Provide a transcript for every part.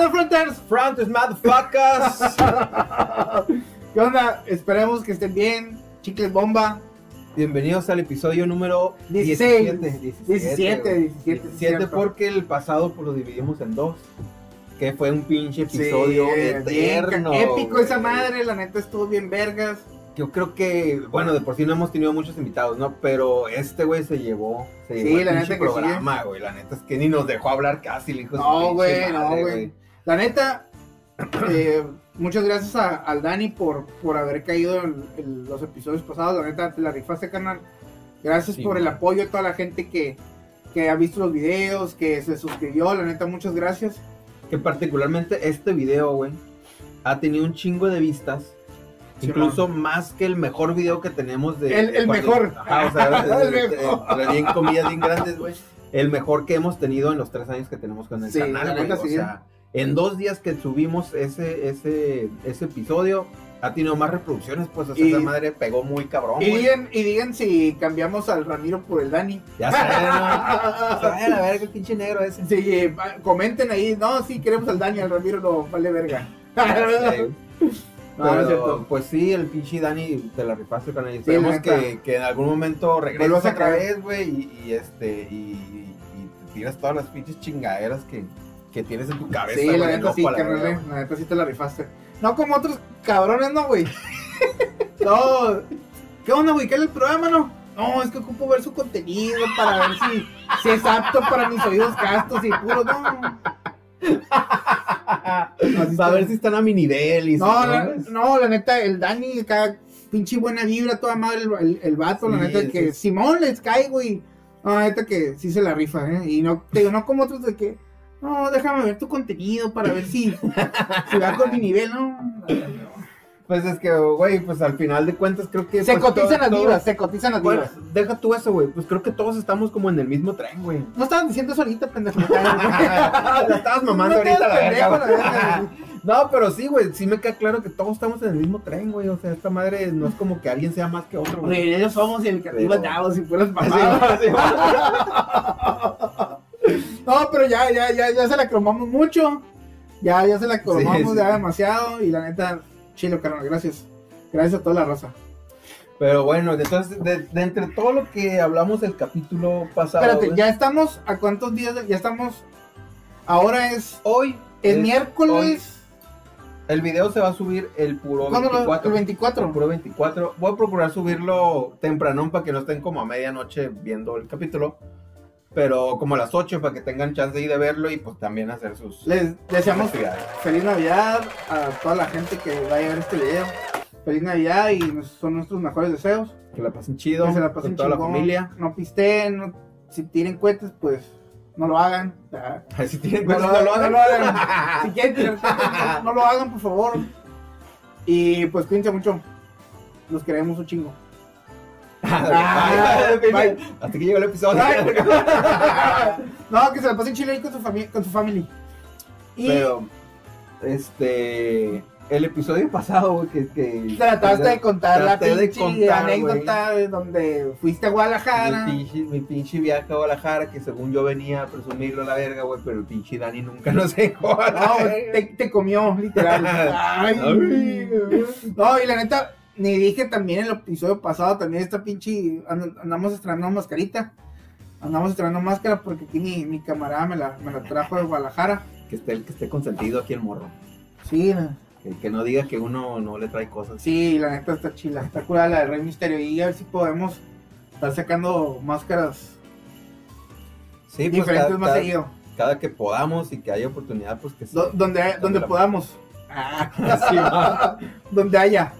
Fronters? Frontes, motherfuckers. ¿Qué onda? Esperemos que estén bien. Chicles bomba. Bienvenidos al episodio número 16. 17. 17, güey. 17, 17 cierto. porque el pasado pues, lo dividimos en dos. Que fue un pinche episodio Sí, eterno. épico esa güey. madre, la neta estuvo bien vergas. Yo creo que, bueno, de por sí no hemos tenido muchos invitados, ¿no? Pero este güey se llevó, se Sí, llevó el la neta que sí, programa, güey. La neta es que ni nos dejó hablar casi, el hijo No, güey, no, güey. La neta, eh, muchas gracias a- al Dani por, por haber caído en, en los episodios pasados. La neta, te la rifaste, canal. Gracias Sí, por el apoyo a toda la gente que, que ha visto los videos, que se suscribió. La neta, muchas gracias. Que particularmente este video, güey, ha tenido un chingo de vistas. Sí, incluso más que el mejor video que tenemos de. El- el mejor. Ajá, o sea, El mejor. bien comillas bien grandes, güey. El mejor que hemos tenido en los tres años que tenemos con el Sí, canal, güey. O sí. sea, en dos días que subimos ese, ese, ese episodio, ha tenido más reproducciones, pues, o sea, Y- esa madre pegó muy cabrón, Y digan, y digan si cambiamos al Ramiro por el Dani. Ya Ay, a ver, qué pinche negro ese. Sí, eh, comenten ahí. No, sí, queremos al Dani, al Ramiro no, vale verga. No es cierto. pues sí, el pinche Dani te la rifaste con él. Esperemos que, que en algún momento regreses otra vez, güey, y, y este, y, y te tiras todas las pinches chingaderas que, que tienes en tu cabeza. Sí, la neta sí, carnal, la neta sí te la rifaste. No como otros cabrones, no, güey. no. ¿Qué onda, güey? ¿Qué es el programa, no? No, es que ocupo ver su contenido para ver si, si es apto para mis oídos castos y puros, no. güey. A ver si están a mi nivel y No, si la, no, la neta, el Dani, acá, pinche buena vibra, toda madre, el, el, el vato, la neta, que sí. Simón les cae, güey. No, la neta que sí se la rifa, ¿eh? Y no, te digo, no como otros de que, no, déjame ver tu contenido para ver si, si va con mi nivel, ¿no? Pues es que, güey, pues al final de cuentas creo que... Se pues, cotizan todo- las todo- divas, se cotizan las Bueno, divas. deja tú eso, güey. Pues creo que todos estamos como en el mismo tren, güey. No estaban diciendo eso ahorita, pendejo. la estabas mamando No ahorita la verga, pendejo, la verga. No, pero sí, güey, sí me queda claro que todos estamos en el mismo tren, güey. O sea, esta madre no es como que alguien sea más que otro, güey. Ellos somos y el que arriba si fueras mamadas. No, pero ya, ya, ya, ya se la cromamos mucho. Ya, ya se la cromamos Sí, ya sí. demasiado. Y la neta, chilo, carnal, gracias. Gracias a toda la raza. Pero bueno, entonces, de, de entre todo lo que hablamos del capítulo pasado, Espérate, ya estamos, ¿a cuántos días? de- ya estamos. Ahora es. hoy El es- miércoles. el video se va a subir el puro ¿Cuándo lo- 24. El 24. El puro 24. Voy a procurar subirlo temprano para que no estén como a medianoche viendo el capítulo. Pero como a las 8 para que tengan chance ahí de verlo y pues también hacer sus Les deseamos feliz Navidad a toda la gente que vaya a ver este video. Feliz Navidad y son nuestros mejores deseos. Que la pasen chido que se la pasen con toda chingón, la familia. No pisteen, no- si tienen cohetes, pues no lo hagan. Si tienen No, lo, no lo no hagan. lo hagan. Si quieren tirar cohetes, no, no lo hagan, por favor. Y pues cuídense mucho. Los queremos un chingo. Bye, bye, Bye. Hasta que llegó el episodio. no, que se la pasen chido ahí con su, fami- con su family. Y Pero, este. El episodio pasado, güey, que. que trataste de contar la pinche contar, anécdota de donde fuiste a Guadalajara. Mi pinche, mi pinche viaje a Guadalajara, que según yo venía a presumirlo a la verga, güey, pero el pinche Dani nunca nos dejó. No, te, te comió, literal. Ay, no, y la neta, ni dije también en el episodio pasado, también esta pinche, and- andamos estrenando mascarita. Andamos estrenando máscara porque aquí mi, mi camarada me la, me la trajo de Guadalajara. Que esté que esté consentido aquí el morro. Sí, Que, que no diga que uno no le trae cosas. sí, la neta está chila, está curada la de Rey Misterio. Y a ver si podemos estar sacando máscaras Sí, pues diferentes cada, más cada- seguido. cada que podamos y que haya oportunidad, pues que sí. Do- donde, donde la- podamos. Ah, Sí, donde haya.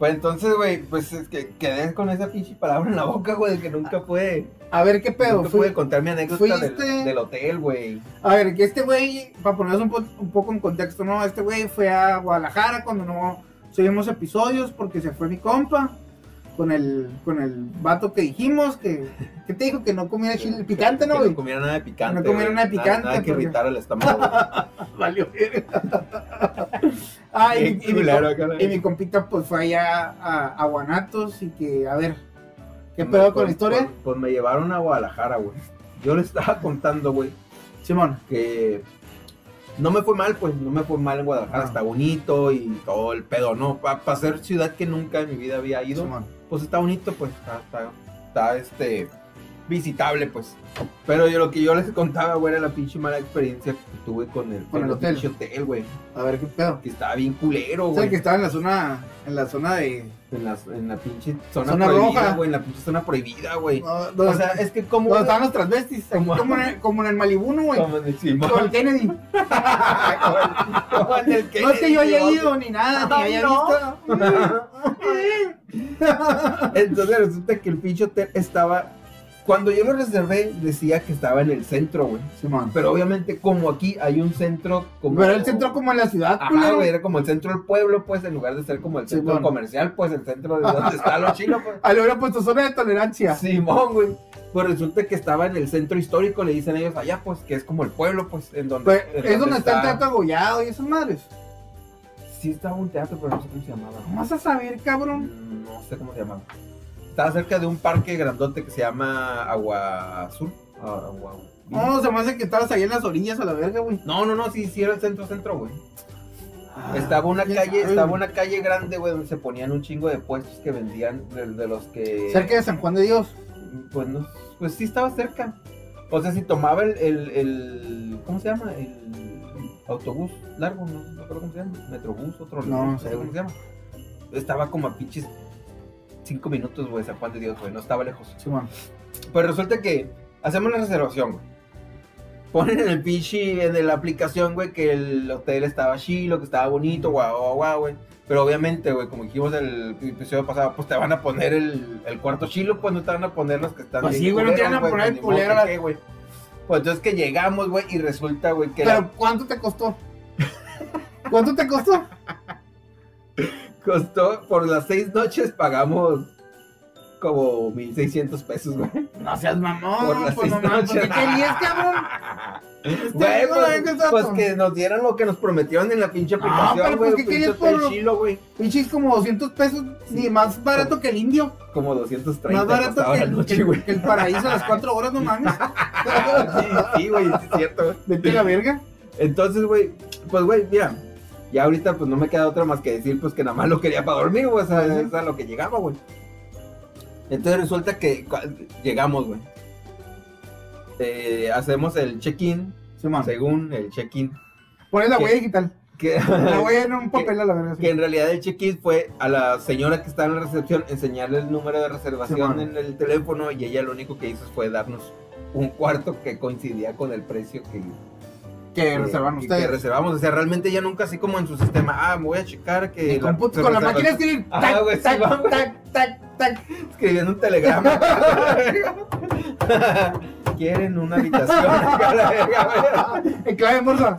Pues entonces, güey, pues es que quedé con esa pinche palabra en la boca, güey, de que nunca pude, A ver qué pedo. nunca pude contar mi anécdota del, del hotel, güey. A ver, que este güey, para ponernos un, po- un poco en contexto, ¿no? Este güey fue a Guadalajara cuando no subimos episodios porque se fue mi compa con el, con el vato que dijimos que, que te dijo que no comiera chile picante, ¿no, Que no comiera nada de picante. No comiera nada de picante, Nada, que porque- irritar el estómago. Valió Ah, y, y mi, y mi compita pues fue allá a, a Guanatos y que, a ver, ¿qué pedo con la historia? Pues, pues me llevaron a Guadalajara, güey. Yo le estaba contando, güey, Simón. que no me fue mal, pues, no me fue mal en Guadalajara, Ah. está bonito y todo el pedo, ¿no? Para ser ciudad que nunca en mi vida había ido, pues está bonito, pues, está, está, está, este, visitable, pues. Pero yo lo que yo les contaba, güey, era la pinche mala experiencia que tuve con el, Con el hotel. pinche hotel, güey, A ver qué pedo. que estaba bien culero, O sea, güey. que estaba en la zona, en la zona de... En la, en la pinche zona, Zona prohibida, güey, en la pinche zona prohibida, güey. no, O sea, es que como... donde estaban los transvestis. Como- Como, en, el- como en el Malibu, ¿no, güey. Como en el Simón. El Kennedy. Como en el No es que yo haya Kennedy, ido ni nada, ni Ay, haya visto. Entonces resulta que el pinche hotel estaba. Cuando yo lo reservé, decía que estaba en el centro, güey. Simón. Pero obviamente, como aquí hay un centro. Como... Pero el centro como en la ciudad, Ajá, güey, era como el centro del pueblo, pues, en lugar de ser como el Sí, centro comercial, pues, el centro de donde está lo chino, pues. Ah, le hubiera puesto zona de tolerancia. Simón, güey. Pues resulta que estaba en el centro histórico, le dicen ellos allá, pues, que es como el pueblo, pues, en donde. Pues, en es donde está el teatro agollado y esas madres. Sí, estaba un teatro, pero no sé cómo se llamaba. ¿Cómo vas a saber, cabrón? Mm, No sé cómo se llamaba. Estaba cerca de un parque grandote que se llama Agua Azul. Ah, Agua. No, se me hace que estabas ahí en las orillas a la verga, güey. No, no, no, sí, sí era el centro centro, güey. Estaba una ¿quién calle, sabe, estaba una calle grande, güey, donde se ponían un chingo de puestos que vendían de, de los que Cerca de San Juan de Dios. pues no, pues sí estaba cerca. O sea, si tomaba el, el, el- ¿cómo se llama? El autobús largo, no, no creo cómo se llama, metrobús, otro No, no sé cómo se llama. Estaba como a pinches cinco minutos, güey, San Juan de Dios, güey, no estaba lejos. Simón. Pues resulta que hacemos la reservación, güey. Ponen en el pinche, en la aplicación, güey, que el hotel estaba chilo, que estaba bonito, guau, guau, guau, güey. Pero obviamente, güey, como dijimos el episodio pasado, pues te van a poner el, el cuarto chilo, pues no te van a poner los que están Pues sí, güey, no te van a poner el culero, güey. Pues entonces que llegamos, güey, y resulta, güey, que Pero, ¿cuánto te costó? ¿Cuánto te costó? costó, por las seis noches pagamos como 1600 pesos, güey. No seas mamón, Por las pues seis ¿por noches. qué querías, cabrón? Güey, no, pues, ¿qué está pues que nos dieran lo que nos prometieron en la pinche No, aplicación, pero güey. ¿qué querías por- chilo, güey. Pinches como 200 pesos, ni más barato que el indio. Como 230 Más barato que el, noche, que- el paraíso a las 4 horas, no mames. sí, sí, güey, es cierto, güey. Vete la verga. Entonces, güey, pues, güey, mira, ya ahorita pues no me queda otra más que decir, pues, que nada más lo quería para dormir, güey, o sea, es a lo que llegaba, güey. Entonces resulta que llegamos, güey. Eh, hacemos el check-in, Simón. según el check-in. Pones la huella digital. Que, La huella en un papel a la verga. sí. que en realidad el check-in fue a la señora que estaba en la recepción enseñarle el número de reservación en el teléfono y ella lo único que hizo fue darnos un cuarto que coincidía con el precio que, Que reservan ustedes. que reservamos. O sea, realmente ella nunca así como en su sistema, ah, me voy a checar que... Con, la máquina escribir. Ajá, Tac, sí, tac, tac, tac, tac. escribiendo un telegrama. Quieren una habitación. la verga, güey. En clave morsa.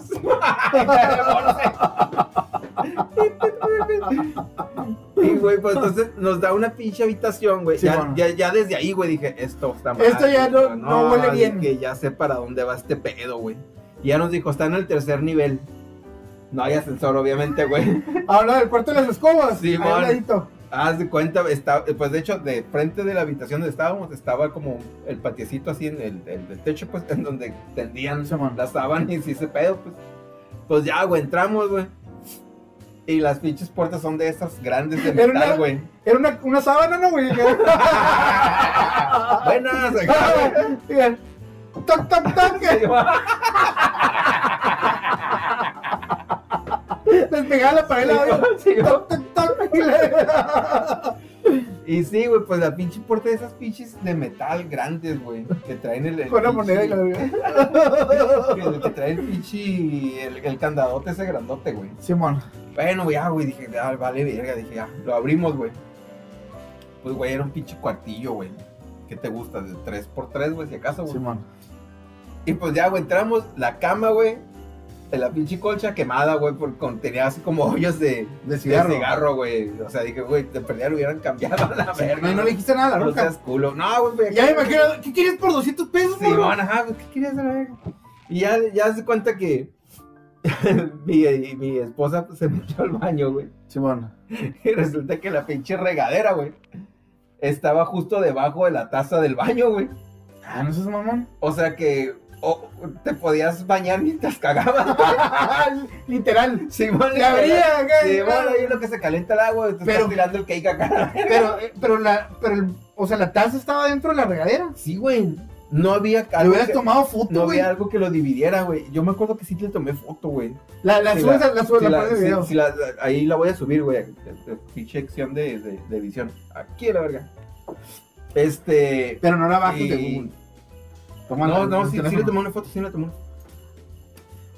Y, güey, pues entonces nos da una pinche habitación, güey. Sí, ya, bueno. ya, ya desde ahí, güey, dije, esto está mal. Esto ya no- no huele bien. Que ya sé para dónde va este pedo, güey. Y ya nos dijo, está en el tercer nivel. No hay ascensor, obviamente, güey. Habla del cuarto de las escobas. Sí. Haz de cuenta, está, pues de hecho, de frente de la habitación donde estábamos, estaba como el patiecito así en el, el- el techo, pues, en donde tendían Sí, las sábanas y ese pedo, pues. Pues ya, güey, entramos, güey. Y las pinches puertas son de esas grandes de metal, güey. Era una, una sábana, ¿no, güey? Buenas, acá, güey. Toc, toc, toc. Les pegaba la pared la. Sí, güey. Toc, toc, toc. Y le- Y sí, güey, pues la pinche puerta de esas pinches de metal grandes, güey. Que traen el. el Con pinche- moneda y la. Que, que trae el pinche. El, el candadote ese grandote, güey. Simón. Bueno, ya, güey, dije, ah, vale, verga, dije, ya, lo abrimos, güey. Pues, güey, era un pinche cuartillo, güey. ¿Qué te gusta? De 3x3, güey, si acaso, güey. Simón. Y pues ya, güey, entramos, la cama, güey, de la pinche colcha quemada, güey, porque con- tenía así como hoyos de, De de cigarro. cigarro, güey. O sea, dije, güey, de perdida lo hubieran cambiado a la verga. No, no le dijiste nada, No seas culo. No, güey, güey. Ya me imagino, ¿qué quieres por 200 pesos, Sí, morro? bueno, ajá, güey, ¿qué querías a la verga? Y ya, ya se cuenta que mi, mi esposa se metió al baño, güey. Simón. Y resulta que la pinche regadera, güey, estaba justo debajo de la taza del baño, güey. Ah, no seas mamón. O sea que o te podías bañar mientras cagabas. Literal. Simón, Le abría, Sí, bueno, ahí lo que se calienta el agua, y Pero- estás tirando el cake acá. Pero, eh, pero la, pero el- o sea, la taza estaba dentro de la regadera. Sí, güey. No había Le algo hubieras que, tomado no foto, güey. había algo que lo dividiera, güey. Yo me acuerdo que sí le tomé foto, güey. La, la Sí, subes, la- la subes, sí, la sí, video. sí, la- ahí la voy a subir, güey. Pinche sección de, de, de edición. Aquí la verga. Este. Pero no la bajas y- de Google. No, no, sí, sí le tomé una foto, sí le una foto.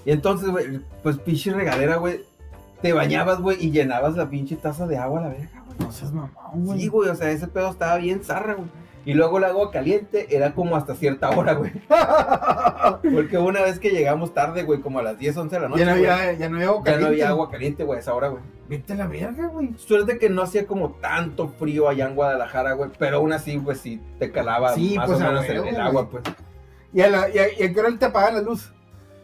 Y entonces, güey, pues pinche regadera, güey. Te bañabas, güey, y llenabas la pinche taza de agua a la verga, güey. No seas mamón, güey. Sí, güey, o sea, ese pedo estaba bien zarra, güey. Y luego el agua caliente era como hasta cierta hora, güey. Porque una vez que llegamos tarde, güey, como a las 10, 11 de la noche, ya, no güey, había, ya no había agua ya no caliente. había agua caliente, güey, a esa hora, güey. Vete a la verga, güey. Suerte que no hacía como tanto frío allá en Guadalajara, güey, pero aún así, pues sí, te calaba Sí, más pues, o menos el, el agua, pues. Y a, la, y, a, y a qué hora te apagan la luz.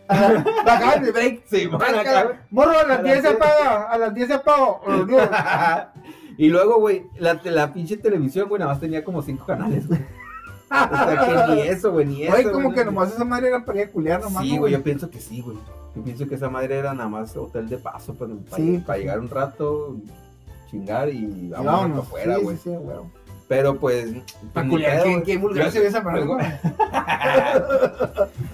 Bajaban el break. Sí, man, Acá, Morro, a las las 10 se 10. apaga. A las 10 se apaga. a las 10. y luego, güey, la, la pinche televisión, güey, nada más tenía como cinco canales, güey. O sea, que ni eso, güey, ni eso. Oye, como güey. que nomás esa madre era para ir a culiar nomás. Sí, ¿no, güey, yo pienso que sí, güey. Yo pienso que esa madre era nada más hotel de paso, pues, para, Sí. para llegar un rato, chingar y vámonos para afuera, güey. sí, sí, güey. Pero pues. Culiar, pedo, qué, vulgar Luego- se ve esa luego- güey.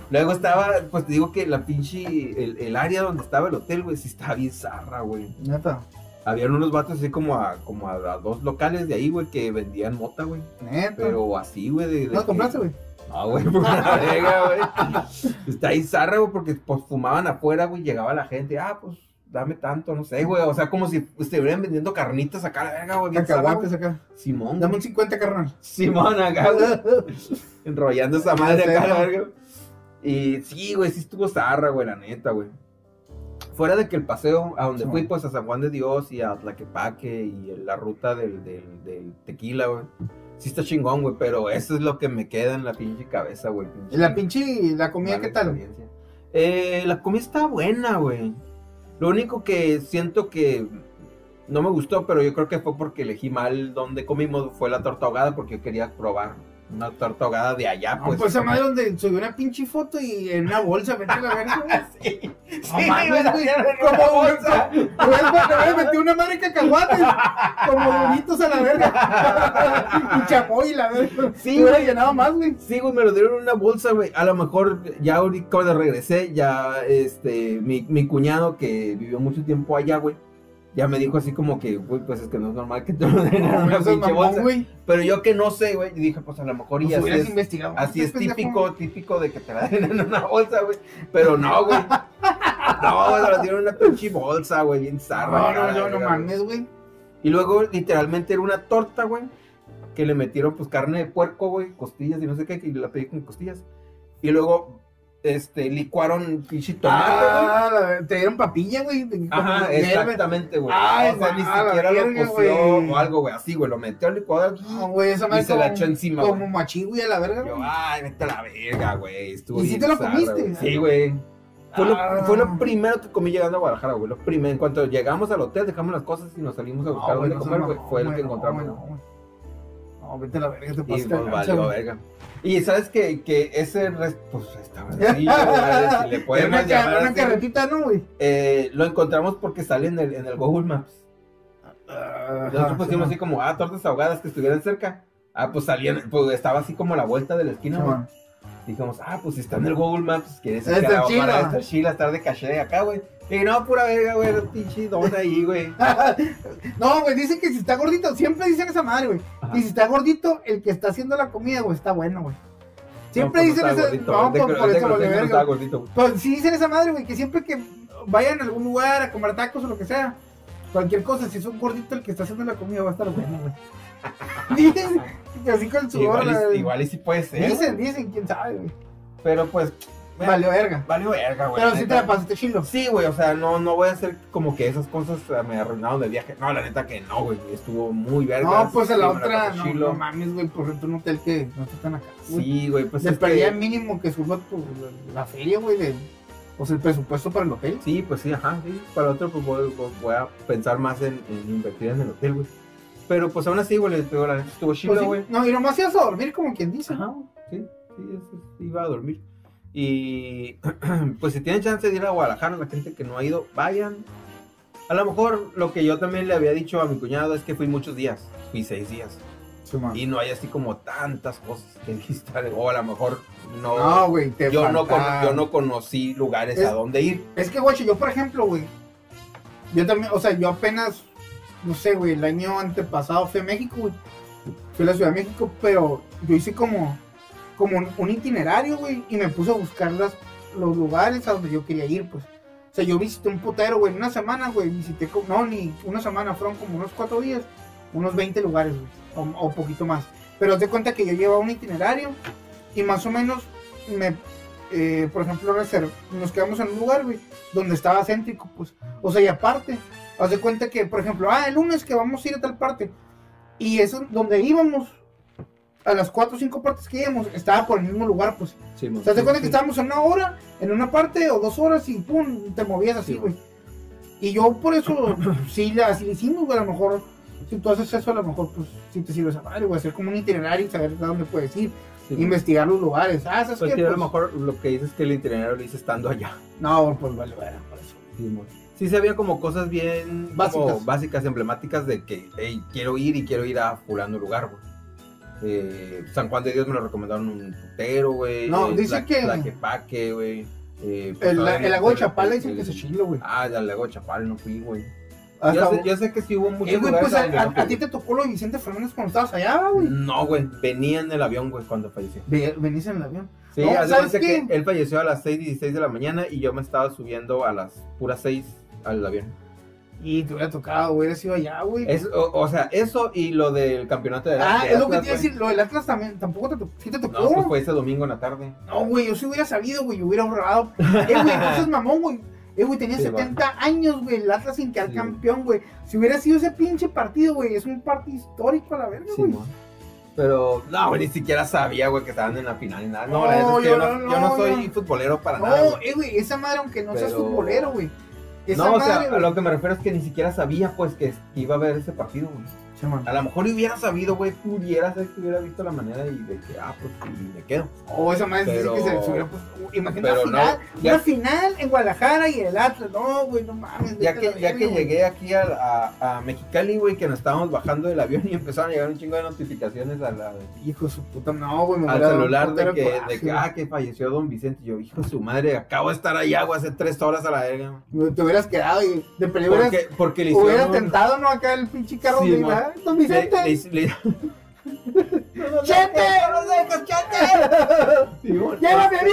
Luego estaba, pues te digo que la pinche, el, el área donde estaba el hotel, güey, sí estaba bien zarra, güey. Neta, Habían unos vatos así como a, como a, a dos locales de ahí, güey, que vendían mota, güey. neta. Pero así, güey, de, de ¿No que- compraste, güey? No, güey, por una verga, güey. Está ahí zarra, güey, porque pues fumaban afuera, güey, llegaba la gente, ah, pues, dame tanto, no sé, güey. O sea, como si estuvieran vendiendo carnitas acá, la verga, güey. Cacahuates acá. Simón, Dame un 50, carnal. Simón acá, güey. Enrollando esa madre acá, la verga. Y sí, güey, sí estuvo zarra, güey, la neta, güey. Fuera de que el paseo a donde Sí. fui, pues a San Juan de Dios y a Tlaquepaque y la ruta del, del, del tequila, güey. Sí está chingón, güey, pero eso es lo que me queda en la pinche cabeza, güey. ¿Y la pinche, la comida qué tal? Eh, la comida está buena, güey. Lo único que siento que no me gustó, pero yo creo que fue porque elegí mal donde comimos, fue la torta ahogada, porque yo quería probar una torta ahogada de allá, No, pues. pues esa madre donde subió una pinche foto y en una bolsa, a la verga. Sí, No sí, mames, güey, güey. hacían en Como bolsa. A- a meter una madre cacahuates. Como bonitos a la verga. y chapoy la verga. Sí, Sí, hubiera güey. llenado más, güey. Sí, güey, me lo dieron en una bolsa, güey. A lo mejor ya ahorita cuando regresé, ya este, mi, mi cuñado que vivió mucho tiempo allá, güey, ya me dijo así como que, güey, pues es que no es normal que te lo den en una No pinche bolsa. Pero yo que no sé, güey, y dije, pues a lo mejor y Pues así es, investigado. así es típico, típico de que te la den en una bolsa, güey. Pero no, güey. No, güey, te la dieron en una pinche bolsa, güey, bien zarra. No, no, no, no mames, güey. Y luego, literalmente, era una torta, güey, que le metieron, pues, carne de puerco, güey, costillas y no sé qué, y la pedí con costillas. Y luego, este, licuaron pinche tomate, güey. Ah, la- te dieron papilla, güey. Ajá, exactamente, güey. Ay, o sea, ni la siquiera lo coció o algo, güey, así, güey, lo metió al licuador No, güey, esa y se la como- echó encima, Como machi, güey, a la verga, Yo, güey. ay, vete a la verga, güey. Estuvo ¿Y si te lo comiste? güey. Sí, güey. Fue, Ah. lo, fue lo primero que comí llegando a Guadalajara, güey. Lo primero. En cuanto llegamos al hotel, dejamos las cosas y nos salimos a buscar No, dónde no comer, güey. Fue el güey, que no, encontramos. No, vete a la verga, te y pasaste pues valió, verga. Y sabes que, que ese res- pues restaurancillo, güey, si le podemos una, llamar una así, carretita, ¿no, güey? eh, lo encontramos porque sale en el, en el Google Maps. Nosotros pusimos así como, ah, tortas ahogadas que estuvieran cerca. Ah, pues salían, pues estaba así como a la vuelta de la esquina, güey. Dijimos, ah, pues si está en el Google Maps, quiere decir que chila. para estar chila, estar de caché acá, güey. Y no, pura verga, güey, pinche don ahí, güey. No, güey, dicen que si está gordito, siempre dicen esa madre, güey. Y si está gordito, el que está haciendo la comida, güey, está bueno, güey. Siempre No, pues, dicen esa. No, de por, por de eso vale verga. gordito, güey. Pues dicen esa madre, güey, que siempre que vayan a algún lugar a comer tacos o lo que sea, cualquier cosa, si es un gordito el que está haciendo la comida, va a estar bueno, güey. Dicen que así con su Igual, hora. igual y sí puede ser. Dicen, dicen, quién sabe, güey. Pero pues, Valió verga. valió verga, güey. Pero sí te la pasaste chilo. Sí, güey, o sea, no, no voy a hacer como que esas cosas me arruinaron del viaje. No, la neta que no, güey, estuvo muy verga. No, pues a la otra, no, no mames, güey, por ejemplo, un hotel que no está tan acá. Sí, güey, pues pedía mínimo que suba tu, la feria, güey, de, o sea, el presupuesto para el hotel. Sí, pues sí, ajá, sí. Para otro, pues voy, voy- voy a pensar más en, en invertir en el hotel, güey. Pero pues aún así, güey, les digo, la neta estuvo Pues chido, sí. güey. No, y nomás ibas a dormir como quien dice. Ajá, sí, sí, eso, iba a dormir. Y pues si tienen chance de ir a Guadalajara, la gente que no ha ido, vayan. A lo mejor lo que yo también le había dicho a mi cuñado es que fui muchos días, fui seis días. Sí. Y no hay así como tantas cosas que visitar. O a lo mejor no. No, güey, te yo, no cono- yo no conocí lugares Es- a dónde ir. Es que, güey, yo, por ejemplo, güey, yo también, o sea, yo apenas, no sé, güey, el año antepasado fui a México, güey. Fui a la Ciudad de México, pero yo hice como, como un, itinerario, güey, y me puse a buscar los lugares a donde yo quería ir, pues. O sea, yo visité un putero, güey, en una semana, güey, visité, co- no, ni una semana, fueron como unos cuatro días, unos 20 lugares, güey, o, poquito más. Pero de cuenta que yo llevaba un itinerario y más o menos me, eh, por ejemplo, reserv- nos quedamos en un lugar, güey, donde estaba céntrico, pues. O sea, y aparte, haz de cuenta que, por ejemplo, ah, el lunes que vamos a ir a tal parte. Y eso, donde íbamos, a las cuatro o cinco partes que íbamos, estaba por el mismo lugar, pues. Sí, O sea, te cuenta que estábamos en una hora, en una parte o dos horas y pum, te movías así, Sí, güey. Y yo por eso, sí, la- así hicimos, güey, a lo mejor, si tú haces eso, a lo mejor, pues, sí te sirve esa madre, güey, hacer como un itinerario y saber a dónde puedes ir, investigar los lugares. Ah, ¿sabes Pues qué? a lo Pues, mejor lo que dices es que el itinerario lo hice estando allá. No, pues vale, vale, por eso. Sí, se había como cosas bien como Básicas. emblemáticas de que, hey, quiero ir y quiero ir a fulano lugar, güey. Eh, San Juan de Dios me lo recomendaron un putero, güey. No, Eh, dice que- güey. Eh, pues, El, todavía el no- lago de el- Chapala el- dicen que el- se chilo, güey. Ah, el lago de Chapala no fui, güey. Hasta- Yo sé, yo sé que sí hubo muchos güey, pues a, ti te tocó lo de Vicente Fernández cuando estabas allá, güey. No, güey, venía en el avión, güey, cuando falleció. Ve- Venís en el avión. Sí, No, ¿sabes que él falleció a las 6 y 16 de la mañana y yo me estaba subiendo a las puras 6 al avión. Y te hubiera tocado, güey, hubieras ido allá, güey. Es, o, o sea, eso y lo del campeonato de ah, de es lo que te iba a decir. Lo del Atlas también, tampoco te tocó. ¿Sí te tocó? No, pues fue ese domingo en la tarde. No, güey, yo sí hubiera sabido, güey, yo hubiera ahorrado. Eh, güey, no seas mamón, güey. Eh, güey, tenía Sí, 70 años, güey, el Atlas sin quedar Sí, campeón, güey. Si hubiera sido ese pinche partido, güey, es un partido histórico a la verga, güey. mo. Pero, no, güey, ni siquiera sabía, güey, que estaban en la final ni nada. No, No, la es que yo no, no, yo no soy futbolero para nada. no, eh, güey, esa madre, aunque no seas Pero- futbolero, güey. No, o sea, a lo que me refiero es que ni siquiera sabía, pues, que iba a haber ese partido, güey. Sí, man. A lo mejor hubiera sabido, güey, pudiera ser que hubiera visto la manera y de que, ah, pues, y me quedo. Oh, esa madre dice Pero- que se, hubiera puesto. Imagina pero una final, no, ya- una final en Guadalajara y el Atlas. No, güey, no mames. Ya que, ya que llegué aquí a, a, a Mexicali, güey, que nos estábamos bajando del avión y empezaron a llegar un chingo de notificaciones a la, Hijo de su puta, no, güey, me al hubiera celular de que, coraje, de que, ah, que falleció don Vicente. Y yo, hijo de su madre, acabo de estar allá, güey, hace tres horas a la verga. Te hubieras quedado y de peligro Porque, porque le hubiera hicieron... tentado, ¿no? Acá el pinche carro Sí, de Don le- Vicente. le- le- ¡Chete! ¡No chete! Sí, mo. ¡Llévame a mí!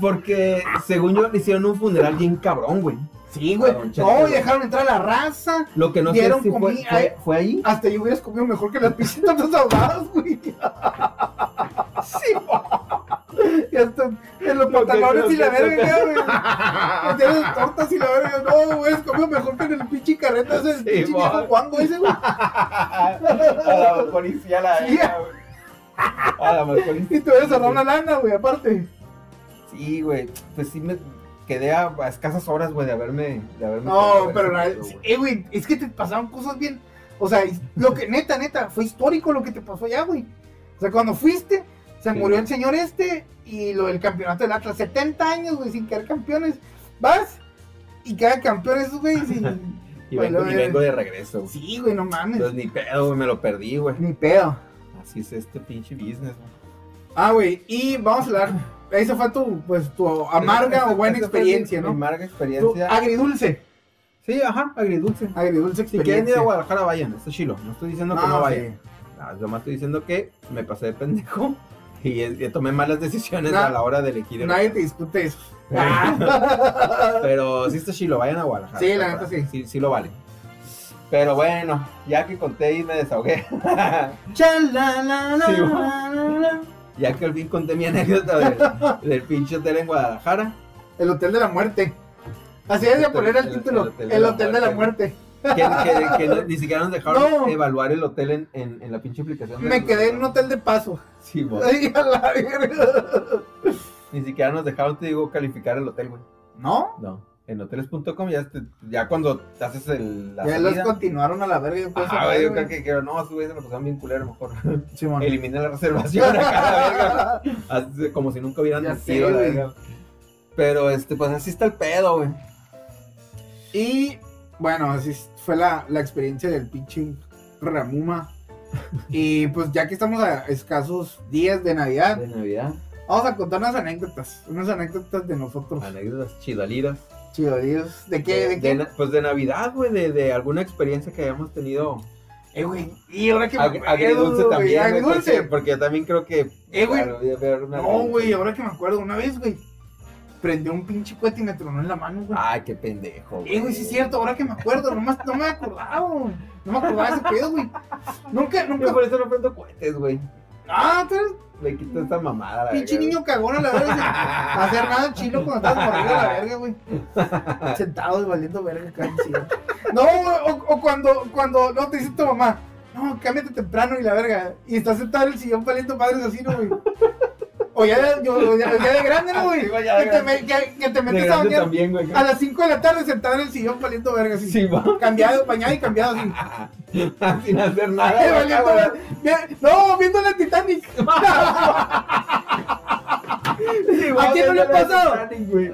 Porque, según yo, le hicieron un funeral bien cabrón, güey. Sí, güey. No, y dejaron entrar a la raza. Lo que no Dieron sé si fue, fue, eh. fue ahí. Hasta yo hubieras comido mejor que las pisitas ahogadas, güey. Sí, Y hasta en los pantalones y la verga, güey. Metieron tortas y la verga. No, güey, comió mejor que en el pinche carreta ese, el Sí, pinche viejo Juango ese, güey. a la policía la Sí. verga, güey. A la policía. Y te hubieras ahorrado una lana, güey, aparte. Sí, güey. Pues sí me quedé a, a escasas horas, güey, de haberme. De haberme No, pero la- eh, güey, es que te pasaron cosas bien. O sea, lo que, neta, neta, fue histórico lo que te pasó allá, güey. O sea, cuando fuiste, se Sí. murió el señor este y lo del campeonato del Atlas. 70 años, güey, sin quedar campeones. Vas y quedan campeones, güey, sin. Y Bueno, vengo, y eh. vengo de regreso, güey. Sí, güey, no mames. Entonces ni pedo, güey, me lo perdí, güey. Ni pedo. Así es este pinche business, güey. Ah, güey, y vamos a hablar. Esa fue tu, pues, tu amarga Esa- o buena esa experiencia, mi- ¿no? Amarga Tu experiencia. agridulce. Sí, ajá, agridulce. Agridulce Si experiencia. quieren ir a Guadalajara, vayan, está chilo. No estoy diciendo que no sí. vayan. Ah, yo más estoy diciendo que me pasé de pendejo y, tomé malas decisiones a la hora de elegir. el Nadie lugar. te discute eso. Pero sí está chilo, vayan a Guadalajara. Sí, la neta sí. sí. Sí lo vale. Pero bueno, ya que conté y me desahogué, Chalalala, Sí, la. Ya que al fin conté mi anécdota del, del pinche hotel en Guadalajara, El Hotel de la Muerte. Así es de poner el el- título. el El Hotel de la Muerte. que, que- que no- ni siquiera nos dejaron No. evaluar el hotel en, en, en la pinche aplicación. Me quedé en un hotel de paso. Sí, mo. Ay, a la verga. Ni siquiera nos dejaron, te digo, calificar el hotel, güey. ¿No? No. En hoteles.com, ya, te- ya cuando te haces el, la Ya los salida. continuaron a la verga. güey, yo creo que, que no, esos güeyes se lo pasaron bien culero, mejor Simón. elimina la reservación acá, la verga. Así, como si nunca hubieran nacido, la güey. verga. Pero, este, pues así está el pedo, güey. Y bueno, así fue la, la experiencia del pinche Ramuma. Y pues ya que estamos a escasos días de Navidad, De Navidad, vamos a contar unas anécdotas. Unas anécdotas de nosotros. anécdotas chidalidas. Chidodillos. ¿De qué? ¿De de qué? pues de Navidad, güey, de, de alguna experiencia que hayamos tenido. Eh, güey. Y ahora que me acuerdo, Agridulce también, agridulce. porque, porque yo también creo que. Eh, güey. claro, No, güey, ahora que me acuerdo, una vez, güey. Prendió un pinche cohete y me tronó en la mano, güey. Ay, qué pendejo, Eh, güey, sí es cierto, ahora que me acuerdo, nomás no me acordaba. No me acordaba de ese pedo, güey. Nunca, Yo nunca. por eso no prendo cohetes, güey. Ah, Le quito esta mamada, la pinche verga, niño cagón a la verga. sin hacer nada chilo cuando estás morrido a la verga, güey. Sentado y valiendo verga silla. No, güey, o, o cuando, cuando, no, te dice tu mamá, no, cámbiate temprano y la verga. Y estás sentado en el sillón valiendo padres así, ¿no, güey? O ya yo- ya, ya de grande, ¿no, güey? Ya que, te me- que metes a bañar también, güey. a las 5 de la tarde sentado en el sillón valiendo verga así. Sí. Cambiado, bañado y cambiado así. Sin hacer Eh, nada. valiendo. Bien- No, viendo la Titanic. Sí, ¿A quién no le ha pasado?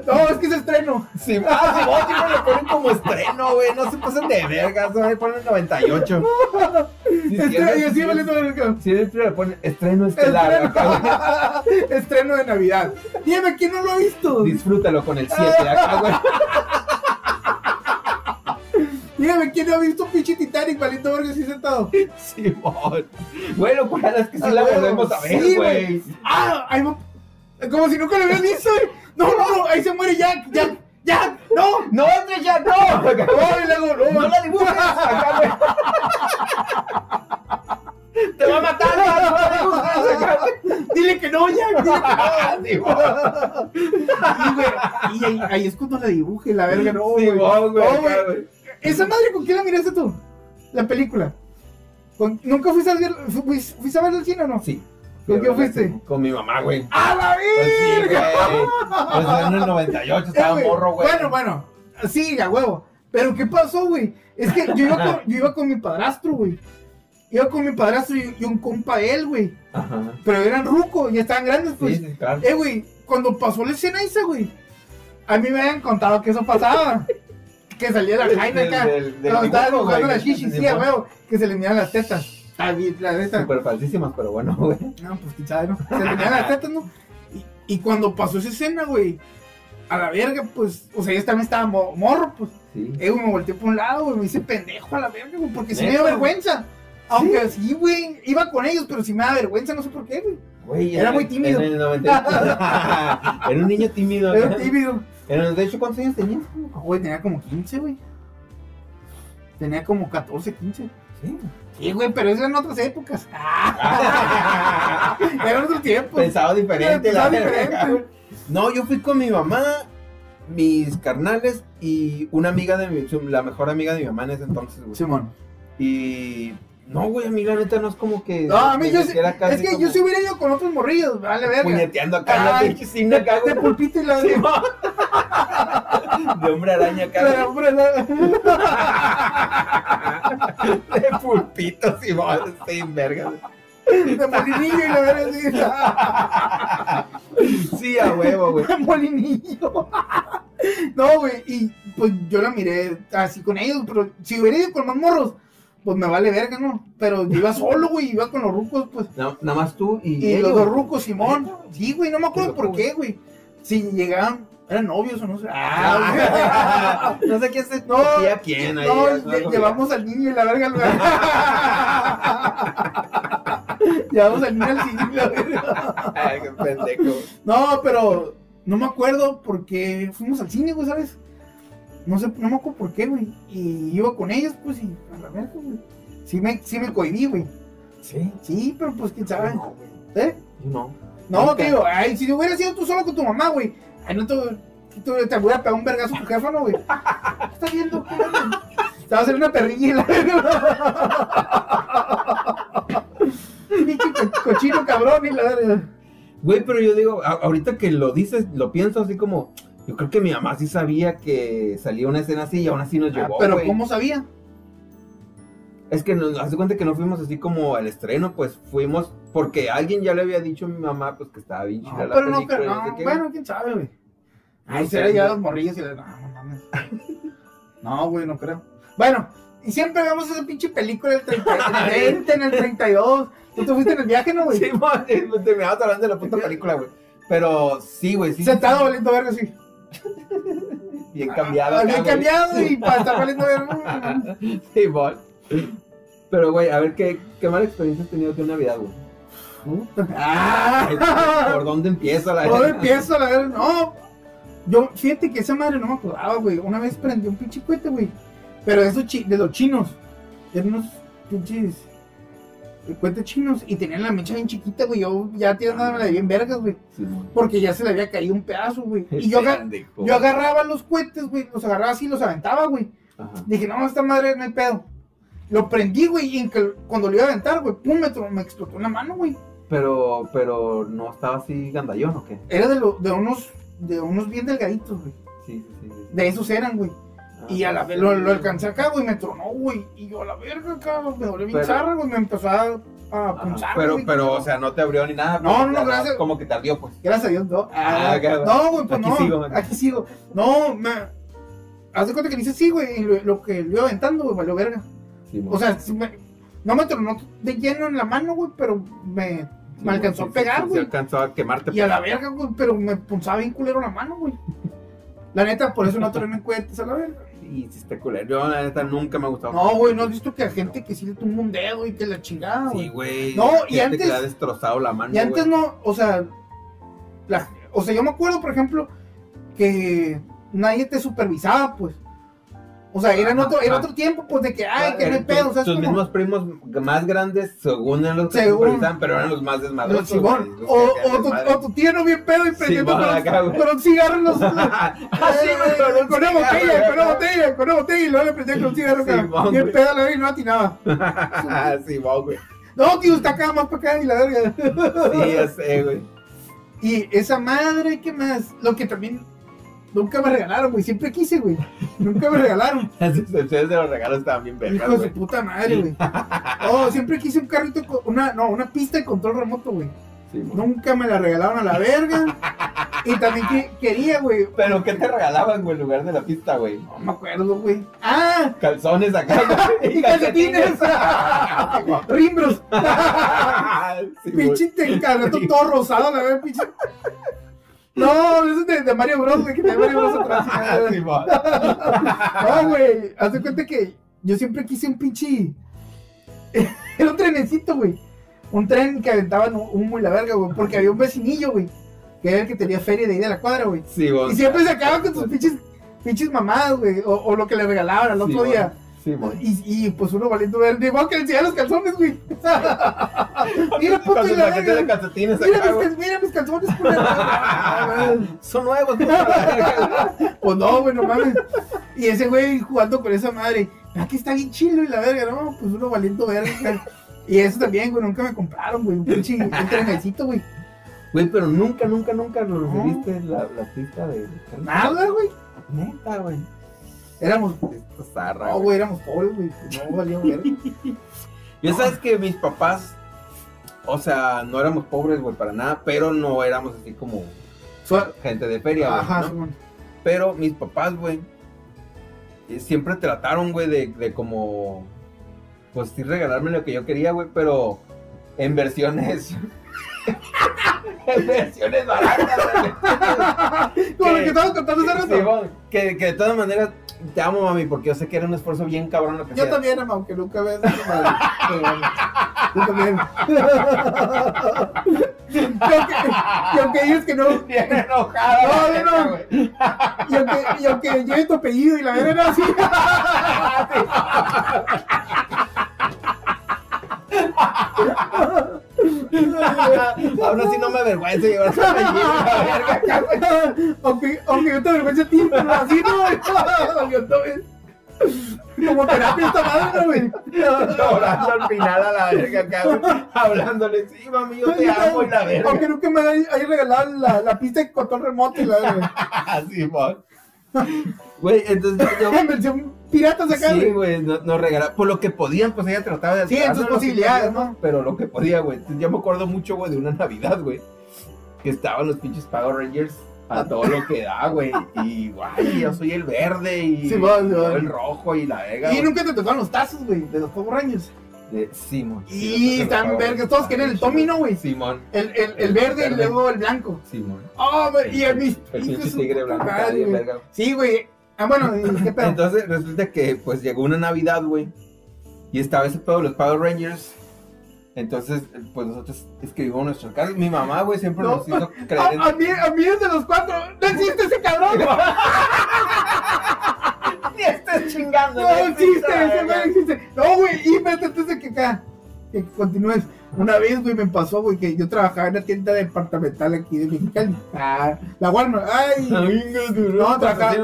No, es que es estreno. Sí, ah, sí, vos siempre lo ponen como estreno, güey. No se pasen de vergas, no me ponen 98. Sí, Estre- siempre- y así valiendo verga. Siempre le ponen estreno estelar. Estreno, estreno de Navidad. Dime, ¿quién no lo ha visto? Disfrútalo con el 7 acá, güey. Dígame, ¿quién no ha visto pinche Titanic valiendo verga así sentado? Simón. Güey, lo cual es que sí Ah, la volvemos a ver, sí, güey. Ah, ahí va. Como si nunca lo hubieras visto. No, no, no, ahí se muere Jack, Jack, Jack, no. No, entre ya, no. No, y luego, no, No la dibujes. Te va a matar, no. Dile que no, Jack, dile que Ah, no. Simón. Y, güey, y ahí, ahí es cuando la dibuje, la verga, no, güey. ¿Esa madre con quién la miraste tú? La película. ¿Con- ¿Nunca fuiste a ver, fu- fuiste a ver el cine o no? Sí. ¿Con quién fuiste? Con mi mamá, güey. ¡A la Pues sí, verga! Pues en el 98 estaba Eh, morro, güey. Bueno, bueno, sí, a huevo. Pero ¿qué pasó, güey? Es que yo iba con, yo iba con mi padrastro, güey. Iba con mi padrastro y, y un compa de él, güey. Ajá. Pero eran rucos, ya estaban grandes, pues. Sí, sí, claro. Eh, güey, cuando pasó la escena esa, güey. A mí me habían contado que eso pasaba. que salía la Jaina acá. Cuando estaba dibujando la chichi, sí, a huevo. Que se le miran las tetas. La neta. Súper falsísimas, pero bueno, güey. No, pues quién sabe, ¿no? Se le miran las tetas, ¿no? Y, y cuando pasó esa escena, güey. A la verga, pues. O sea, yo también estaba mo- morro, pues. Sí. Eh, güey, me volteé por un lado, güey, me hice pendejo a la verga, güey, porque sí me dio vergüenza. Aunque sí, güey, iba con ellos, pero sí me da vergüenza, no sé por qué, güey. Güey, Era muy tímido. En el 98. Era un niño tímido. Era tímido. El 98, ¿cuántos años tenías? Güey, tenía como 15, güey. Tenía como 14, 15. Sí. Sí, güey, pero eso eran otras épocas. Eran otros tiempos. Pensaba diferente. Pensaba la verga. diferente. No, yo fui con mi mamá, mis carnales y una amiga de mi, la mejor amiga de mi mamá en ese entonces, güey. Simón. Y no, güey, a mí la neta no es como que. No, a mí yo sí. Es que como yo sí hubiera ido con otros morrillos, vale, verga. Puñeteando acá en la pinche cine acá, De pulpito y la Sí, de. De hombre araña acá. Pero, hombre, güey. De pulpito, sí, en verga. De molinillo y la verga así. Sí, a huevo, güey. molinillo. No, güey, y pues yo la miré así con ellos, pero si hubiera ido con más morros, pues me vale verga, ¿no? Pero iba solo, güey, iba con los rucos, pues. Na- Nada más tú y. Y los dos rucos, Simón. Sí, güey, no me acuerdo por qué, güey. Si llegaban, eran novios o no sé. Ah, no sé quién se. No, a quién ahí. no, lle- llevamos al niño y la verga. al- llevamos al niño al cine y la verga. Ay, qué pendejo. No, pero no me acuerdo por qué fuimos al cine, güey, ¿sabes? No sé, no me acuerdo por qué, güey. Y iba con ellos, pues, y a la verga, güey. Sí me, sí me cohibí, güey. Sí. Sí, pero pues quién sabe. No, güey. ¿Eh? No. No, te digo, ay, si hubieras sido tú solo con tu mamá, güey. Ay, no te, tú- te voy a pegar un vergazo tu jefa, ¿no, güey? ¿Qué estás viendo? ¿Qué? Te va a hacer una perrilla cochino cabrón y la. Güey, pero yo digo, ahorita que lo dices, lo pienso así como, Yo creo que mi mamá sí sabía que salía una escena así y aún así nos Ah, llevó, pero. ¿cómo sabía? Es que nos hace cuenta que no fuimos así como al estreno, pues fuimos porque alguien ya le había dicho a mi mamá pues que estaba bien No, chida la pero no, película. pero no sé no, bueno, quién sabe, güey. Ay, No será ya los morrillos y le no, no mames. No, güey, no creo. Bueno, y siempre vemos esa pinche película del 30, en el 20, en el 32. Tú te fuiste en el viaje, ¿no, güey? Sí, man, terminamos hablando de la puta película, güey. Pero sí, güey, sí. Sentado valiendo verga así. Bien cambiado. Acá, güey. cambiado y para estar valiendo verga. Sí, man. Pero, güey, a ver, ¿qué, qué mala experiencia has tenido de Navidad, güey? Puta. Ah, ¿Por dónde empieza la ¿Dónde empiezo la verga? No. Yo, fíjate que esa madre no me acordaba, güey. Una vez prendí un pinche cohete, güey. Pero de chi- de los chinos. Eran unos pinches cohetes chinos. Y tenían la mecha bien chiquita, güey. Yo ya tirándome bien vergas, güey. Sí. Porque ya se le había caído un pedazo, güey. Y yo, aga- Pendejo. yo agarraba los cohetes, güey. Los agarraba así y los aventaba, güey. Ajá. Dije, no, esta madre no hay pedo. Lo prendí, güey. Y cuando lo iba a aventar, güey, pum, me, me explotó en la mano, güey. Pero, pero, ¿no estaba así gandallón o qué? Era de, lo- de unos de unos bien delgaditos, güey. Sí, sí, sí. sí. De esos eran, güey. Ah, Y a la vez lo, lo alcancé acá, güey, me tronó, güey. Y yo a la verga acá, me dolió bien zarra, güey. Me empezó a, a punzar, Pero, güey. pero, o sea, no te abrió ni nada. No, pues, no, gracias. Como que tardió, pues. Gracias a Dios, no. Ah, güey. no, güey, pues Aquí no. sigo, aquí sigo. No, me. Haz de cuenta que le hice así, güey. Y lo, lo que lo iba aventando, güey, valió verga. Sí. O sea, sí me- no me tronó de lleno en la mano, güey, pero me, Sí, me alcanzó sí, a pegar, sí, sí, güey. alcanzó a quemarte. Y a la verga, güey, pero me punzaba bien culero la mano, güey. La neta, por eso no troné cohetes a la verga. Y si está culero. Yo, la neta, nunca me ha gustado. No, güey, ¿no has visto que a gente que sí le tumba un dedo y que la chingada, Sí, güey? No, y Gente que antes- le ha destrozado la mano. y antes güey. no, o sea, la- o sea, yo me acuerdo, por ejemplo, que nadie te supervisaba, pues. O sea, era en otro, era otro tiempo, pues, de que, ay, que no hay pedo, tus- mismos primos más grandes, según eran los que Según. pero eran los más desmadrosos. O, tu, tío no bien pedo y prendiendo con, un cigarro en los- sí, con un con una botella, con una botella, con una botella y luego le prendía con un cigarro Bien güey. pedo verga y no atinaba. Simón, güey. No, tío, está acá más para acá y la verga. Sí, ya sé, güey. Y esa madre, ¿qué más? Lo que también nunca me regalaron, güey. Siempre quise, güey. Nunca me regalaron. Las excepciones de los regalos estaban bien vergas, Hijo de su puta madre, güey. Oh, siempre quise un carrito, con una, no, una pista de control remoto, güey. Simón. Nunca me la regalaron a la verga. Y también que, quería, güey. Pero, ¿qué te regalaban, güey, en lugar de la pista, güey? No me acuerdo, güey. ¡Ah! Calzones acá, güey. ¡Y calcetines! ¡Rimbros! Sí. Pinche te carrito todo rosado, la verdad, pinche. No, eso es de, de Mario Bros, güey, que te Mario Bros atrás. Simón. No, güey, haz de cuenta que yo siempre quise un pinche. Era un trenecito, güey. Un tren que aventaban humo y la verga, güey. Porque había un vecinillo, güey. Que era el que tenía feria de ahí de la cuadra, güey. Simón. Y siempre se acaba con sus pinches, pinches mamadas, güey. O, o lo que le regalaban al otro día. Y, y pues uno valiendo ver. Digo que le los calzones, güey. Mira, puto, y la paquete de verga. calcetines Mira acá, mis, mira mis calzones. Son nuevos. Pues no, güey, no mames. Y ese güey jugando con esa madre. Aquí está bien chilo y la verga, ¿no? Pues uno valiendo verga. Y eso también, güey, nunca me compraron, güey. Un pinche trenecito, güey. Güey, pero nunca, nunca, nunca nos No. recibiste la, la pista de... Nada, güey. Neta, güey. Éramos. Esta zarra, No, güey. güey, éramos pobres, güey. No valíamos verga. Ya sabes que mis papás, o sea, no éramos pobres, güey, para nada, pero no éramos así como Suel- gente de feria, güey, Ajá, ¿no? Simón. Pero mis papás, güey, eh, siempre trataron, güey, de, de como, pues sí, regalarme lo que yo quería, güey, pero en versiones, versiones baratas. Como lo que estábamos contando hace rato. Sí, güey, que, que de todas maneras, te amo, mami, porque yo sé que era un esfuerzo bien cabrón lo que Yo hacías. también, ama, aunque nunca veas a tu madre. Pero bueno, Yo también. y, aunque, digas que no. Bien enojada. No, no, no. Y aunque, y aunque lleve tu apellido y la verga no así. Aún así no me avergüenza llevar su apellido, güey. aunque, aunque yo te avergüence a ti, pero así no. Como terapia esta madre, güey. Llorando al final a la verga acá, güey. Hablándole, sí, mami, yo te amo y la verga. Aunque nunca me haya regalado la, la pista de control remoto y la verga. Así, mon. Güey, entonces yo. Piratas acá, Sí, güey. nos no regalaban. Por lo que podían, pues ella trataba de Sí, en sus posibilidades, ¿no? Pero lo que podía, güey. Yo me acuerdo mucho, güey, de una Navidad, güey. Que estaban los pinches Power Rangers a todo lo que da, güey. Y, guay, yo soy el verde y Sí, sí, yo el rojo y la vega. Y güey. nunca te tocaron los tazos, güey, de los Power Rangers. De Simón. Y están vergas, todos quieren el Tommy, ¿no, güey? Simón. El, el, el verde y luego el blanco. Simón. Oh, y el. El pinche tigre blanco. madre, verga. Sí, güey. Ah, bueno, ¿y qué pedo? Entonces resulta que pues llegó una Navidad, güey. Y estaba ese pedo de los Power Rangers. Entonces, pues nosotros escribimos nuestras cartas. Mi mamá, güey, siempre No. nos hizo creer en... a, a mí, a mí es de los cuatro. No existe ese cabrón. Ni estés chingando. No existe, ese no existe. No, güey, y vete antes de que acá. Que continúes. Una vez, güey, me pasó, güey, que yo trabajaba en una tienda departamental aquí de Mexicali. Ah, la Walmart. Ay, No, trabaja-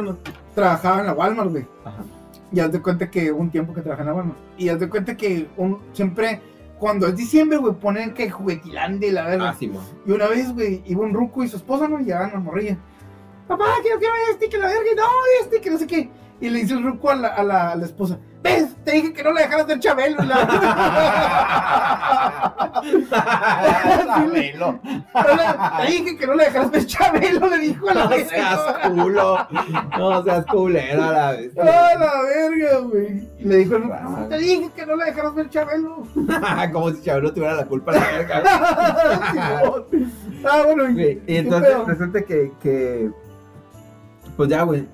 trabajaba en la Walmart, güey. Ajá. Y haz de cuenta que un tiempo que trabajé en la Walmart. Y haz de cuenta que un, siempre, cuando es diciembre, güey, ponen que juguetilandia y la verdad. Ah. Y una vez, güey, iba un ruco y su esposa, ¿no? Llegaban a morrilla. Papá, que yo quiero este, que la verga, y no, este, que no sé qué. Y le dice el ruco a la, a la, a la esposa, ¿ves? Te dije que no la dejaras ver Chabelo. y La... Chabelo. Te dije que no la dejaras ver Chabelo, le dijo a la No seas culo. No seas culera la vez. ¡Ah, la verga, güey! Y Le dijo el ruco, Raza, "No, te dije que no la dejaras ver Chabelo. Como si Chabelo tuviera la culpa la verga. Ah, bueno, Güey, Y ¿qué entonces resulta que, que. Pues ya, güey.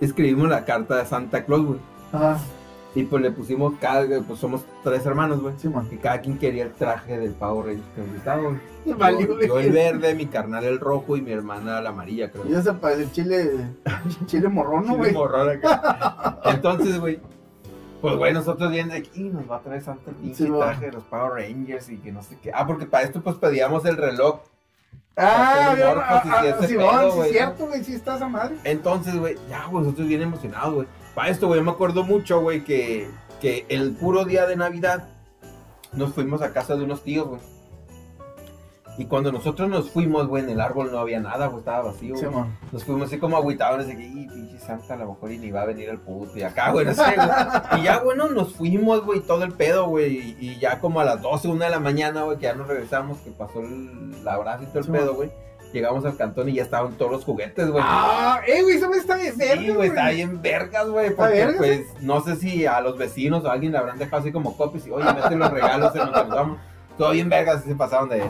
Escribimos la carta de Santa Claus, güey. Ajá, Y pues le pusimos cada. Pues somos tres hermanos, güey. Simón. Y cada quien quería el traje del pavo rey que nos gustaba, güey. Yo, yo el verde, mi carnal el rojo y mi hermana la amarilla, creo. Ya se parece el chile, chile morrón, ¿no, Sí, güey? morrón acá. Entonces, güey. Pues, güey, nosotros viendo aquí nos va a traer Santa el Sí, traje de los Power Rangers y que no sé qué. Ah, porque para esto, pues pedíamos el reloj. Ah, morfos ah, sí es cierto, güey, sí está esa madre. Entonces, güey, ya, güey, nosotros bien emocionados, güey. Para esto, güey, me acuerdo mucho, güey, que, que el puro día de Navidad nos fuimos a casa de unos tíos, güey. Y cuando nosotros nos fuimos, güey, en el árbol no había nada, güey, estaba vacío. güey. Nos fuimos así como agüitados, de que, y pinche santa, a lo mejor y ni va a venir el puto, y acá, güey, no sé, güey. Y ya, bueno, nos fuimos, güey, todo el pedo, güey, y, ya como a las 12, una de la mañana, güey, que ya nos regresamos, que pasó el, la abrazo y todo el Sí, pedo, güey. Llegamos al cantón y ya estaban todos los juguetes, güey. Ah, eh, güey, esa me está bien verga, Sí, güey, está bien vergas, güey, porque vergas, pues no sé si a los vecinos o a alguien le habrán dejado así como copies y, oye, mete los regalos que nos vamos. Todo bien vergas, se pasaron de,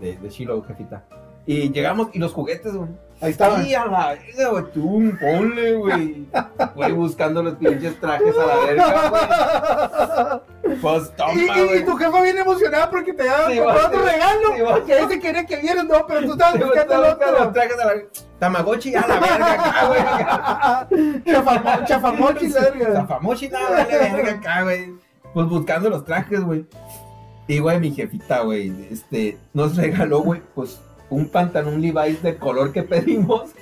de, de, chilo, jefita. Y llegamos, y los juguetes, güey. Ahí estaban. Sí, a la verga, güey, tú, ponle, güey. Güey, buscando los pinches trajes a la verga, güey. Pues toma, Y, y- y güey. tu jefa bien emocionada porque te había Sí, comprado otro regalo. sí, ese quería que vieras, no, pero tú estabas güey, buscando el buscando los otro. trajes a la. Tamagotchi a la verga acá, güey. Chafamo- Chafamochi, la verga. Nada, vale verga acá, güey. Pues buscando los trajes, güey. Y, güey, mi jefita, güey, este, nos regaló, güey, pues, un pantalón Levi's del color que pedimos.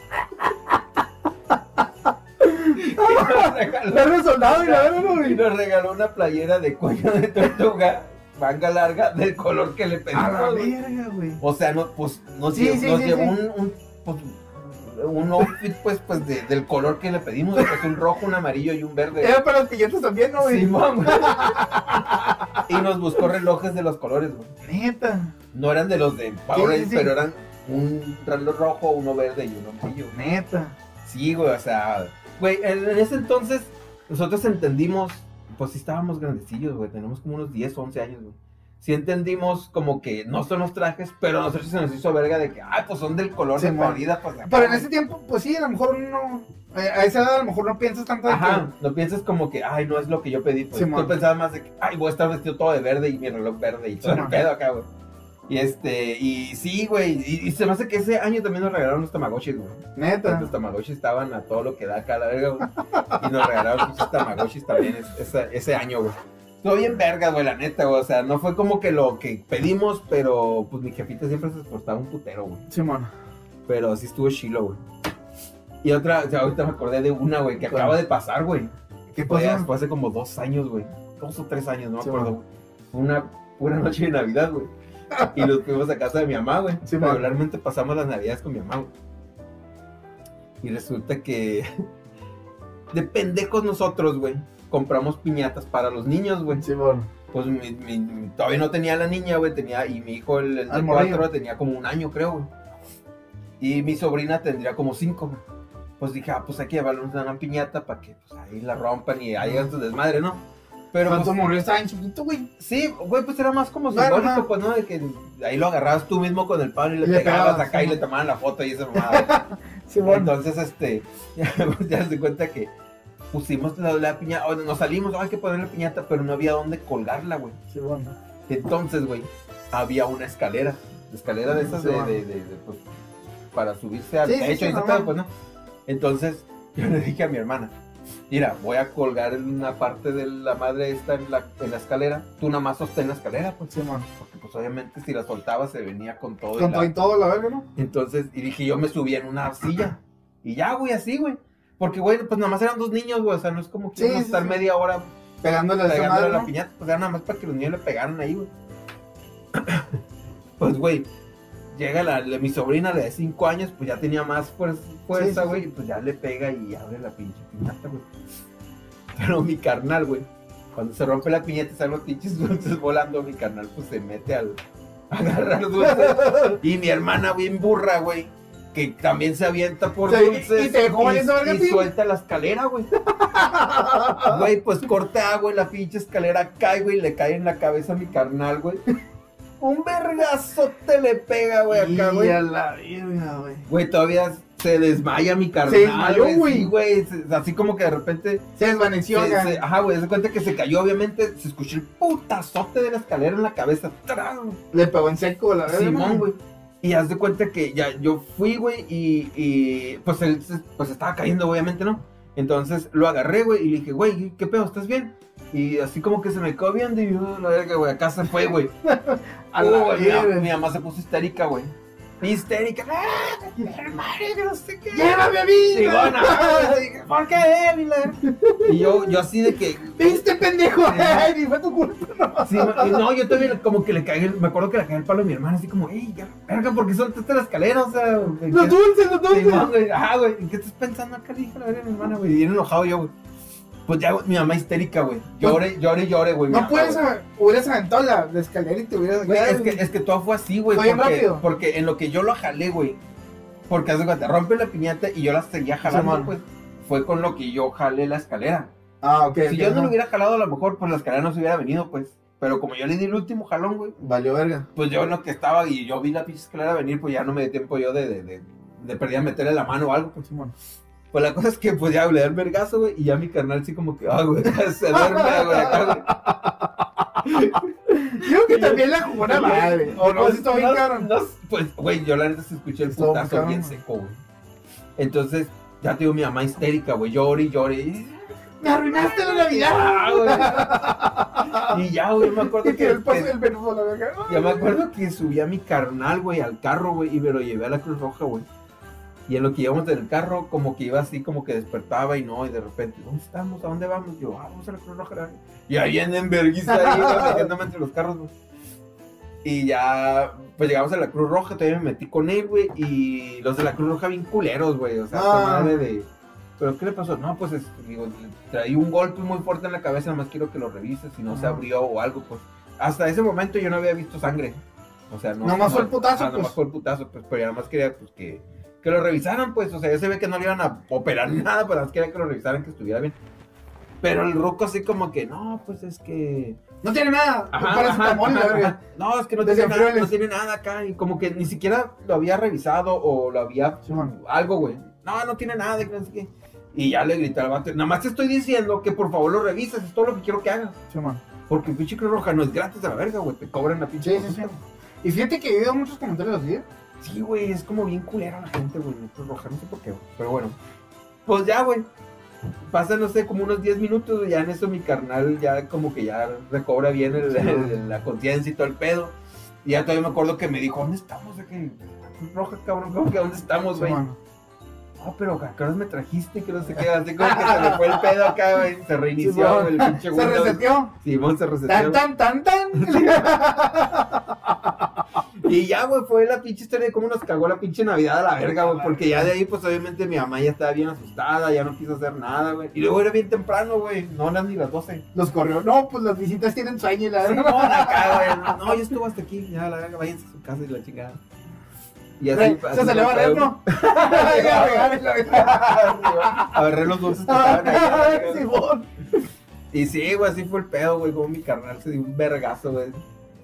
y nos regaló, soldado y la y nos regaló una playera de cuello de tortuga, manga larga, del color que le A la pedimos, verga, güey. O sea, no, pues, nos, Sí, lle- sí, nos sí, llevó un, pues, un outfit, pues, pues, de- del color que le pedimos, pues, un rojo, un amarillo y un verde. Era para los piñatas también, ¿no, güey? Güey. y nos buscó relojes de los colores, güey. Neta, No eran de los de Sí, Power sí, sí. pero eran un reloj rojo, uno verde y uno amarillo. neta. Sí, güey, o sea, güey, en, en ese entonces nosotros entendimos, pues sí estábamos grandecillos, güey, tenemos como unos 10 o 11 años, güey. Sí entendimos como que no son los trajes, pero a nosotros se nos hizo verga de que, ay, pues son del color de Simón. perdida, pues Pero en ese tiempo, pues sí, a lo mejor no. A esa edad a lo mejor no piensas tanto de Ajá, no piensas como que, ay, no es lo que yo pedí, pues Simón. tú pensabas más de que, ay, voy a estar vestido todo de verde y mi reloj verde y todo el pedo acá, güey. Y este, y sí, güey, y, y se me hace que ese año también nos regalaron los tamagotchis, güey. que. Neta. Los tamagotchis estaban a todo lo que da acá la verga, güey. Y nos regalaron muchos tamagotchis también es- ese, ese año, güey. Estuvo bien verga, güey, la neta, güey. O sea, no fue como que lo que pedimos, pero pues mi jefita siempre se esforzaba un putero, güey. Simón. Pero sí estuvo chilo, güey. Y otra, o sea, ahorita me acordé de una, güey, que acaba de pasar, güey. ¿Qué pasó? fue hace como dos años, güey. Dos o tres años, no me Sí, acuerdo. Fue una pura noche de Navidad, güey. Y nos fuimos a casa de mi mamá, güey. Sí. Regularmente pasamos las Navidades con mi mamá, güey. Y resulta que de pendejos nosotros, güey, compramos piñatas para los niños, güey. Sí, bueno. Pues mi- mi- todavía no tenía la niña, güey, tenía, y mi hijo, el, el de cuatro, tenía como un año, creo, güey. Y mi sobrina tendría como cinco, güey. Pues dije, ah, pues hay que llevarle una piñata para que pues, ahí la rompan y ahí hagan su desmadre, ¿no? Pero Cuando pues, murió estaba en chiquito, güey. sí, güey, pues era más como simbólico, pues, ¿no? De que ahí lo agarrabas tú mismo con el palo y le, Y pegabas acá y le tomaban la foto y esa mamada. Sí, bueno. Entonces, este, ya se cuenta que pusimos la, la piñata, o nos salimos, "Oh, hay que poner la piñata, pero no había dónde colgarla, güey. Sí, bueno. Entonces, güey, había una escalera. Escalera de esas Sí, de, bueno. de- de- de, pues, para subirse al Sí, techo sí, y pedo, pues no. Entonces, yo le dije a mi hermana, mira, voy a colgar en una parte de la madre esta en la, en la escalera. Tú nada más sostén la escalera, pues. Sí, bueno. Porque pues obviamente si la soltaba se venía con todo. Con todo y todo, la verga, ¿no? Entonces, y dije, yo me subí en una silla. Y ya, güey, así, güey. Porque, güey, pues nada más eran dos niños, güey. O sea, no es como que Sí, a sí, estar sí. media hora Pegándole a pegándole madre, a la ¿no? piñata, pues era nada más para que los niños le pegaran ahí, güey. pues, güey, llega la, la- mi sobrina de 5 años, pues ya tenía más fuer- fuerza, Sí, sí, güey, y pues ya le pega y abre la pinche piñata, güey. Pero mi carnal, güey, cuando se rompe la piñata y salen los pinches dulces volando, mi carnal, pues se mete al a agarrar dulces. y mi hermana bien burra, güey. Que también se avienta por Sí, dulces y te dejó suelta la escalera, güey. Güey, pues corta agua y la pinche escalera cae, güey, y le cae en la cabeza a mi carnal, güey. Un vergazote le pega, güey, acá, Y güey. a la verga, güey. Güey, todavía se desmaya mi carnal. Se desmayó, güey. Sí, güey, así como que de repente. Se desvaneció, se- ajá, güey, se cuenta que se cayó, obviamente. Se escuchó el putazote de la escalera en la cabeza. Le pegó en seco, la verga. Simón, güey. Y haz de cuenta que ya yo fui, güey, y, y pues él se- pues estaba cayendo, obviamente, ¿no? Entonces lo agarré, güey, y le dije, güey, ¿qué pedo? ¿Estás bien? Y así como que se me quedó viendo y yo, la verga, güey, acá se fue, güey. A la mi mamá se puso histérica, güey. Histérica. ¡Ah! madre, no sé qué. ¡Llévame a mí! Sí, bueno, ¿por qué él? Y, yo, yo así de que, ¿Viste, pendejo? Ay, ni fue tu culpa, no. Sí, yo también como que le cagué, me acuerdo que le cagué el palo a mi hermana, así como, ey, ya, verga, ¿por qué soltaste la escalera? O sea, ¿en Los dulces, los dulces. ma, güey, ajá, güey, ¿en qué estás pensando acá? Dije la verga a mi hermana, güey, y enojado yo, güey. Pues ya, mi mamá histérica, güey, llore, llore, llore, güey. No puedes, a- hubieras aventado la, la escalera y te hubieras. Güey, es que, es que todo fue así, güey, porque, rápido. porque en lo que yo lo jalé, güey, porque hace cuenta, rompe la piñata y yo la seguía jalando, Simón. pues, fue con lo que yo jalé la escalera. Ah, ok. Si yo no lo hubiera jalado, a lo mejor, pues la escalera no se hubiera venido, pues. Pero como yo le di el último jalón, güey, Valió verga. pues yo en lo que estaba y yo vi la pinche escalera venir, pues ya no me di tiempo yo de, de, de, de perder a meterle la mano o algo. Pues, Simón. Pues la cosa es que pues ya le da el vergazo, güey, y ya mi carnal así como que, ah, güey, se duerme, güey, acá, güey. Yo que también la jugó una madre. O no, Pues, si está bien no, pues, güey, yo la neta se escuché el putazo bien seco, güey. Entonces, ya te digo, mi mamá histérica, güey, llore. y- Me arruinaste la Navidad. Ah, güey. Y ya, güey, me acuerdo que, que el paso que- del verbo, la verga. Ya me acuerdo que subí a mi carnal, güey, al carro, güey, y me lo llevé a la Cruz Roja, güey. Y en lo que íbamos en el carro, como que iba así, como que despertaba y no, y de repente, ¿dónde estamos? ¿A dónde vamos? Yo, ah, vamos a la Cruz Roja. Y ahí viene en vergüenza ahí, metiéndome entre los carros, güey. Y ya, pues llegamos a la Cruz Roja, todavía me metí con él, güey, y los de la Cruz Roja bien culeros, güey, o sea, Ah. madre de... ¿Pero qué le pasó? No, pues, es- digo, traí un golpe muy fuerte en la cabeza, nada más quiero que lo revises, si no se Ah. abrió o algo, pues. Hasta ese momento yo no había visto sangre. O sea, no. Nomás no- fue el putazo, nomás pues. fue el putazo, pues, pero yo nada más quería, pues, que, que lo revisaran, pues. O sea, ya se ve que no le iban a operar ni nada, pero nada más quería que lo revisaran, que estuviera bien. Pero el ruco así como que, no, pues es que... No tiene nada. Ajá. No, es que no tiene, nada, no tiene nada acá. Y como que ni siquiera lo había revisado o lo había Simón. algo, güey. No, no tiene nada que. Y ya le grité al vato, nada más te estoy diciendo que por favor lo revises, es todo lo que quiero que hagas. Simón. Porque pinche Cruz Roja no es gratis de la verga, güey, te cobran la pinche Sí, sí, sí. Y fíjate que he oído muchos comentarios así. Sí, güey, es como bien culera la gente, güey, Cruz Roja, no sé por qué, güey. Pero bueno, pues ya, güey. Pasan, no sé, como unos 10 minutos, güey, ya en eso mi carnal ya como que ya recobra bien el- Sí. el- la conciencia y todo el pedo. Y ya todavía me acuerdo que me dijo, ¿dónde estamos? De Cruz Roja, cabrón, ¿cómo que dónde estamos, güey? Oh, pero ¿a qué horas me trajiste? Que no sé qué, así como que se le fue el pedo acá, güey, se reinició el pinche Se Windows. reseteó. Simón se reseteó. Tan, tan, tan, tan. Y ya, güey, fue la pinche historia de cómo nos cagó la pinche Navidad a la verga, güey. Porque ya de ahí, pues obviamente mi mamá ya estaba bien asustada, ya no quiso hacer nada, güey. Y luego era bien temprano, güey. No eran ni las 12. Los corrió. No, pues las visitas tienen sueño y la Sí, verdad. no, acá, güey. No, yo estuve hasta aquí, ya, la verga, váyanse a su casa y la chingada. Y así, Güey, así Se salió a fue, valer, güey. ¿no? Agarré los dulces que estaban ahí. verga. Y sí, güey, así fue el pedo, güey. Como mi carnal se dio un vergazo, güey.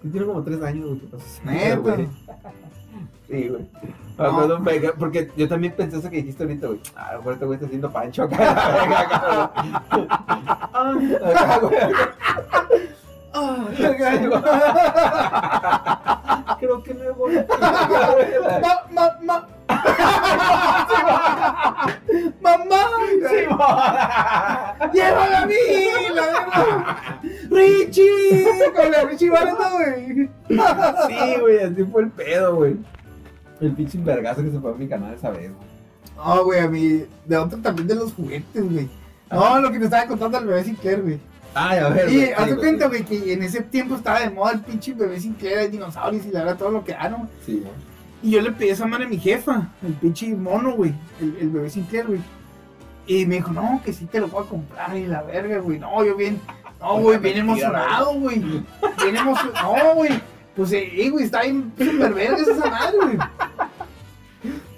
Tiene como tres años, güey. Neta. güey. Sí, güey. Me acuerdo un verga- Porque yo también pensé eso que dijiste ahorita, güey. Ah, a lo mejor este güey está haciendo pancho acá. acá, güey. Acá, Ah, Creo que me voy. Ma, ma, ma. Mamá, llévame a mí, la. Richie, con la Richie Barata, güey. Sí, güey, así fue el pedo, güey. El pinche vergazo que se fue a mi canal esa vez, güey. No, güey, a mí, de otro también de los juguetes, güey. No, lo que me estaba contando el bebé Sinclair, güey. Ay, a ver. Y haz cuenta, güey, que en ese tiempo estaba de moda el pinche bebé Sinclair, hay dinosaurios y la verdad todo lo que era, ¿no? Sí, güey. Y yo le pedí esa madre a mi jefa, el pinche mono, güey, el, el bebé Sinclair, güey. Y me dijo, no, que sí te lo voy a comprar y la verga, güey. No, yo bien, no, güey, bien emocionado, güey. Bien emocionado, no, güey. Pues, eh, güey, está bien súper verga esa madre, güey.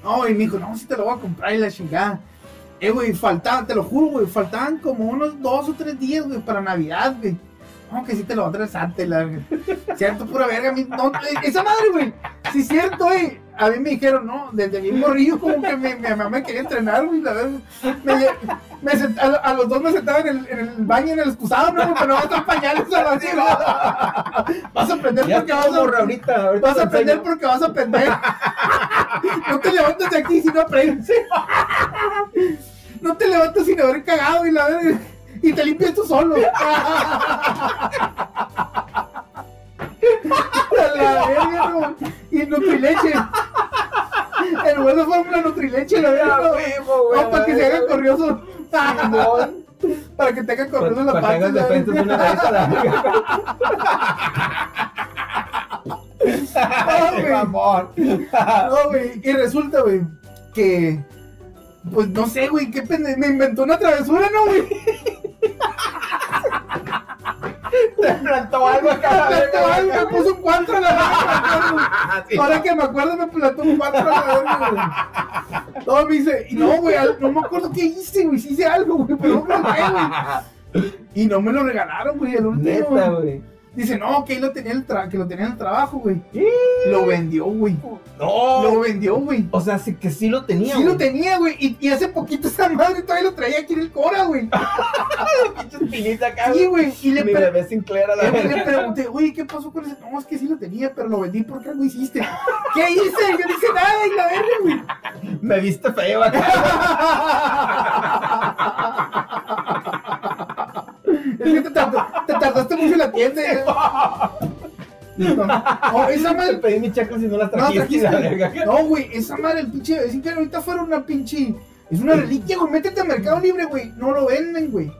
No, y me dijo, no, sí te lo voy a comprar y la chingada. Eh, güey, faltaban, te lo juro, güey, faltaban como unos dos o tres días, güey, para Navidad, güey. No, que sí te lo va a traer. Cierto, pura verga. a mí- No, eh, esa madre, güey. Sí, cierto, güey. A mí me dijeron, no, desde bien morrillo, como que mi, mi mamá me quería entrenar, güey, la verga. Me, lle- me sent- a, a los dos me sentaba en el, en el baño, en el excusado, no, pero no vas a pañales a la tía. Vas a aprender Ya porque vas a, ahorita. ahorita vas a aprender enseño. porque vas a aprender. No te levantes de aquí si no aprendes. No te levantas sin haber cagado y la verga. Y te limpias tú solo. La verga, no. Y Nutrileche. En lugar de fórmula Nutrileche, la verga. No. No, para que se haga corrioso. Para que te haga corrioso la para que de una vez la. Ah. No, güey. Y resulta, güey, que. Pues no sé, güey, qué pende... Me inventó una travesura, ¿no, güey? Te plantó algo acá. la Plantó algo, me puso un 4 a la verga. Ah, sí. Ahora que me acuerdo, me plantó un 4 a la verga, güey. No, me dice, y no, güey, no me acuerdo qué hice, güey, sí hice algo, güey, pero no me acuerdo qué, güey. Y no me lo regalaron, güey, el último. Neta, güey. güey. Dice, no, que ahí lo tenía en el tra- que lo tenía en el trabajo, güey. Lo vendió, güey. No. Lo vendió, güey. O sea, sí que sí lo tenía. Sí lo tenía, güey. Y, y hace poquito esa madre todavía lo traía aquí en el Cora, güey. Pinche espinita acá. Sí, güey. Y le, Mi pre- bebé Sinclair a la le- le verga. pregunté, oye, ¿qué pasó con ese? No, es que sí lo tenía, pero lo vendí porque algo hiciste. ¿Qué hice? Yo no hice nada y la verga, güey. Me viste feo acá. Es que te, tardó- te tardaste mucho en la tienda. No, esa madre. pedí mis chacos y no trajiste. la trajiste. No, güey, esa madre, el pinche. Es que ahorita fuera una pinche. Es una reliquia, güey. Métete a Mercado Libre, güey. No lo venden, güey.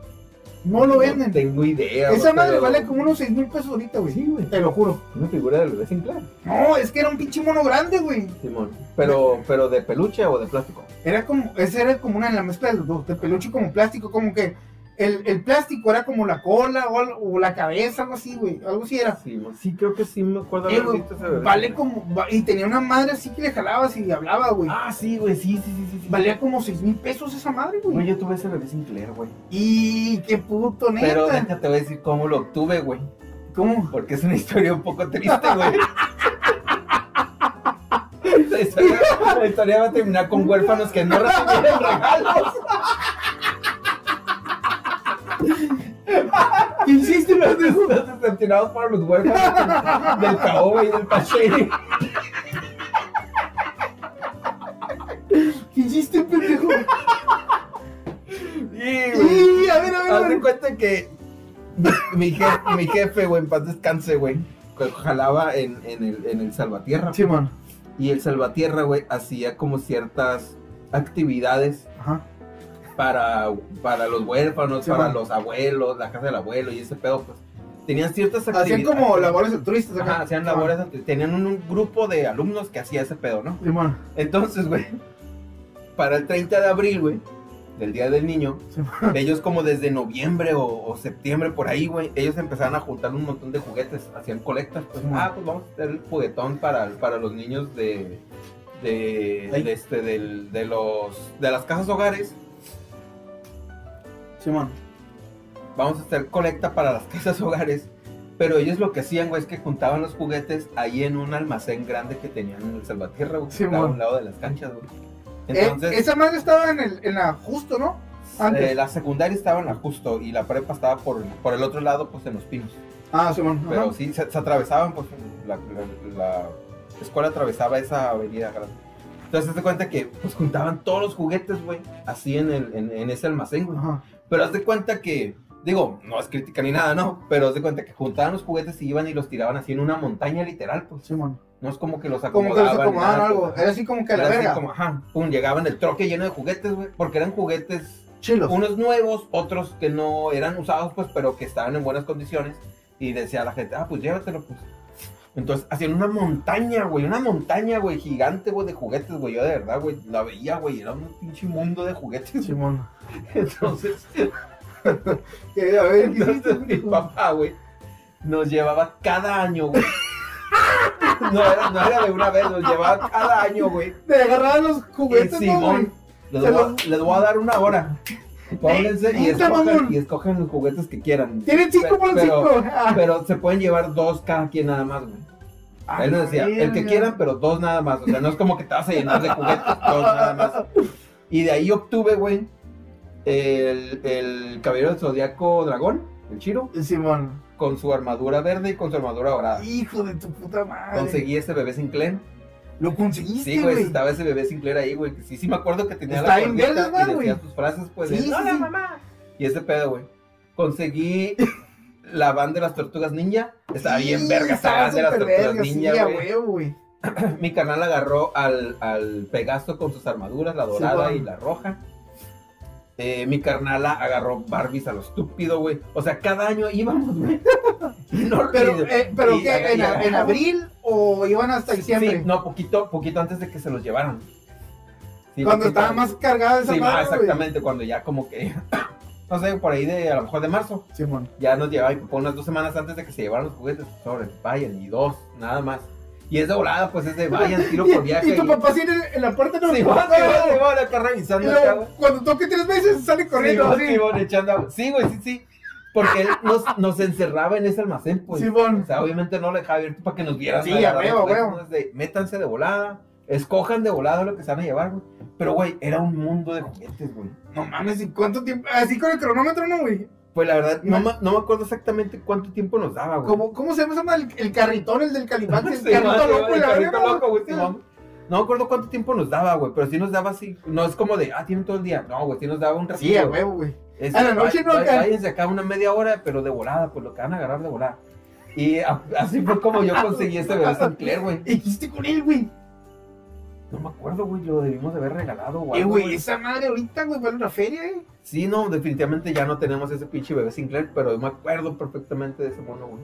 No lo venden. No tengo idea. Esa madre vale como unos 6 mil pesos ahorita, güey. Sí, güey. Te lo juro. Una figura del bebé Sinclair. No, es que era un pinche mono grande, güey. Simón. Pero, pero de peluche o de plástico. Era como, ese era como una en la mezcla de los dos, de peluche como plástico, como que el, el plástico era como la cola o, la cabeza, algo así, güey. Algo así era. Sí, sí, creo que sí me acuerdo Eh, haber visto ese bebé. vale como, y tenía una madre así que le jalabas y hablaba, güey. Ah, sí, güey, sí, sí, sí, sí. sí. Valía como 6 mil pesos esa madre, Güey, güey. yo tuve ese bebé Sinclair, güey. Y qué puto neta. Pero neta te voy a decir cómo lo obtuve, güey. ¿Cómo? Porque es una historia un poco triste, güey. La historia, la historia va a terminar con huérfanos que no recibieron regalos. ¿Qué hiciste? Los decepcionados fueron los huérfanos del caoba y del pacheri. ¿Qué hiciste, pendejo? Y, a ver, a ver, Haz de cuenta que mi jefe, mi jefe, güey, en paz descanse, güey, jalaba en, en el, en el Salvatierra. Sí, man. Y el Salvatierra, güey, hacía como ciertas actividades Ajá. Para, para los huérfanos, Sí, para los abuelos, la casa del abuelo y ese pedo, pues. Tenían ciertas Hacían actividades. como labores altruistas acá. Ajá, hacían labores, tenían un, un grupo de alumnos que hacía ese pedo, ¿no? Simón. Entonces, güey, para el 30 de abril, güey, del Día del Niño, ellos como desde noviembre o, o septiembre por ahí, güey, ellos empezaron a juntar un montón de juguetes, hacían colectas, pues, ah, pues vamos a hacer el juguetón para, para los niños de, de, de este, del- de los, de las casas hogares, Simón. vamos a hacer colecta para las casas hogares, pero ellos lo que hacían, güey, es que juntaban los juguetes ahí en un almacén grande que tenían en el Salvatierra, güey, estaba a un lado de las canchas, güey. Eh, Entonces, esa madre estaba en, el, en la justo, ¿no? Antes. Eh, la secundaria estaba en la justo y la prepa estaba por, por el otro lado, pues en los pinos. Ah, Simón. ajá. Pero sí, se, se atravesaban, pues la, la- la escuela atravesaba esa avenida grande. Entonces, de cuenta que pues juntaban todos los juguetes, güey, así en, el, en, en ese almacén, güey. Ajá. Pero haz de cuenta que, digo, no es crítica ni nada, ¿no? Pero haz de cuenta que juntaban los juguetes y iban y los tiraban así en una montaña literal, pues. Simón. No es como que los Como acomodaban. que los acomodaban nada, algo. pues. Era así como que a la verga. como, ajá, pum, llegaban el troque lleno de juguetes, güey, porque eran juguetes Chilos. unos nuevos, otros que no eran usados, pues, pero que estaban en buenas condiciones. Y decía la gente, ah, pues llévatelo, pues. Entonces, hacían una montaña, güey, una montaña, güey, gigante, güey, de juguetes, güey. Yo de verdad, güey, la veía, güey, era un pinche mundo de juguetes. Simón. Entonces, Que, a ver, ¿qué hiciste? entonces mi papá, güey, nos llevaba cada año, güey. No era, no era de una vez, nos llevaba cada año, güey. Te agarraban los juguetes, Y ¿no? Simón, les voy, a, les voy a dar una hora. Y escojan los juguetes que quieran. Tienen cinco por pero, cinco. Ah. pero se pueden llevar dos cada quien nada más, güey. Él nos decía, el que quieran, pero dos nada más. O sea, no es como que te vas a llenar de juguetes, dos nada más. Y de ahí obtuve, güey, el, el caballero del zodiaco dragón, el Chiro, Simón. con su armadura verde y con su armadura dorada. Hijo de tu puta madre. Conseguí ese bebé Sinclair. Lo conseguiste, Sí, güey, estaba ese bebé Sinclair ahí, güey. Sí, sí me acuerdo que tenía Está la y güey. decía sus frases, pues, Sí, de, sí, "Hola, sí. mamá. Y ese pedo, güey. Conseguí la banda de las tortugas ninja. Estaba bien verga esa banda de las tortugas ninja, güey. Mi canal agarró al, al Pegaso con sus armaduras, la dorada Sí, y la roja. Eh, mi carnala agarró Barbies a lo estúpido, güey. O sea, cada año íbamos, güey. No, Pero, eh, pero y- ¿qué? y- ¿En, y- en abril o iban hasta diciembre? Sí, no, poquito, poquito antes de que se los llevaran. Sí, Cuando estaba antes. más cargada esa Sí, madre, ah, güey. exactamente, cuando ya como que, no sé, por ahí de, a lo mejor de marzo, Simón. ya nos llevaba mi papá unas dos semanas antes de que se llevaran los juguetes, sobre, vayan, y dos, nada más. Y es de volada, pues es de vayan, tiro por viaje. Y tu papá así en, la puerta no Sí, va, sí, va, sí, acá revisando acá, güey. cuando toque tres veces sale corriendo Sí, así. sí, echando. Sí, güey, sí, sí. Porque él nos, nos encerraba en ese almacén, pues. Simón. O sea, obviamente no lo dejaba abierto para que nos vieran. Sí, agarrar a huevo, los a huevo. teléfonos de, métanse de volada, escojan de volada lo que se van a llevar, güey. Pero, güey, era un mundo de juguetes, güey. No mames, ¿y cuánto tiempo? Así con el cronómetro, ¿no, güey? Pues la verdad, no, Ma- me- no me acuerdo exactamente cuánto tiempo nos daba, güey. ¿Cómo, ¿Cómo se llama el, el carritón, el del calimán? El Sí, carrito loco, el carrito loco, güey. No me acuerdo cuánto tiempo nos daba, güey, pero sí nos daba así. No es como de, ah, tienen todo el día. No, güey, sí nos daba un ratito. Sí, a huevo, güey. Es- A la noche no. Váyanse acá una media hora, pero de volada, pues lo que van a agarrar de volada. Y a- así fue como yo conseguí este bebé Sinclair, güey. ¿Y qué hiciste con él, güey? No me acuerdo, güey, lo debimos de haber regalado, güey. Eh, güey, esa madre ahorita, güey, vale una feria, eh. Sí, no, definitivamente ya no tenemos ese pinche bebé Sinclair, pero me acuerdo perfectamente de ese mono, güey.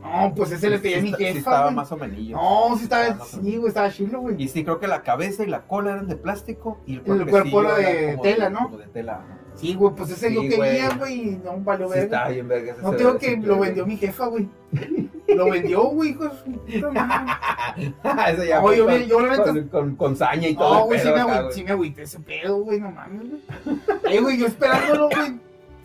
No, pues ese le pedí a mi Sí, sí jefa, estaba güey. más o menos. No, sí estaba, no, sí, güey, estaba chilo, güey. Y sí, creo que la cabeza y la cola eran de plástico y el cuerpo era de tela, ¿no? Como de tela. Sí, güey, pues ese Sí, yo quería, güey. y no valió Sí, verga. está bien, verga. ese No te bebé digo que lo vendió mi jefa, güey. Lo vendió, güey, hijo. Eso ya fue yo yo neta- con, con, con saña y todo. No, güey, sí pedo me, agüité, sí ese pedo, güey, no mames, güey. Güey, yo esperándolo, güey,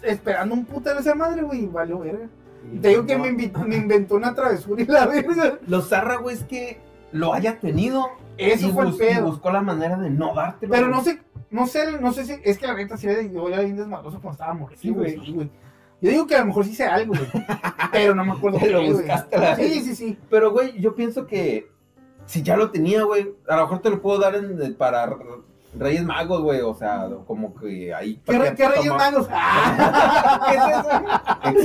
esperando un putero esa madre, güey, valió verga. Sí, Te digo que no. me, inventó una travesura y la verga. Los zarra, güey, es que lo haya tenido. Eso y fue el bus- y pedo. buscó la manera de no dártelo. Pero güey. no sé, no sé, no sé si, es que la neta sí era yo era bien desmadroso cuando estaba morrido, Sí, güey. Sí, güey. Yo digo que a lo mejor sí hice algo, güey. pero no me acuerdo. Pero qué, lo buscaste Sí, sí, sí. Pero, güey, yo pienso que si ya lo tenía, güey, a lo mejor te lo puedo dar eh, para Reyes Magos, güey, o sea, como que ahí. ¿Qué. Reyes Magos? Ah. ¿Qué es eso?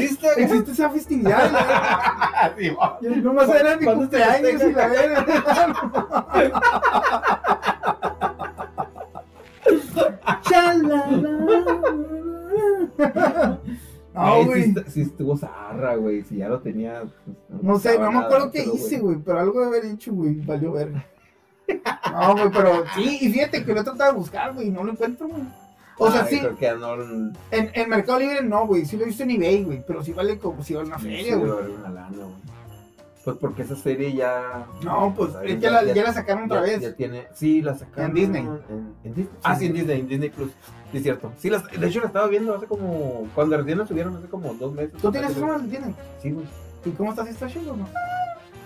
¿Existe? Existe esa festividad, güey. sí, Yo no más era mi cumpleaños y la verga festeja? verga. sí estuvo zarra, güey. Si ya lo tenía. pues, No sé, no me acuerdo qué hice, güey, pero algo de haber hecho, güey, valió verga. No, güey, pero sí, y fíjate que lo he tratado de buscar, güey, y no lo encuentro, güey. O sea, sí, no. en, en Mercado Libre no, güey, sí lo he visto en eBay, güey, pero sí vale como si vale una feria, güey. valer una lana, güey. Pues porque esa serie ya. No, pues Ay, es que la, ya- ya la sacaron otra ya, vez. Ya tiene. Sí, la sacaron. En Disney. En, en Disney. Ah, sí, en Disney, en Disney Plus. Sí, es cierto. Sí, las- de hecho la estaba viendo hace como. Cuando recién la subieron, hace como dos meses. ¿Tú tienes eso, no lo entiendes? Sí, güey. ¿Y cómo estás? ¿Está chido o no?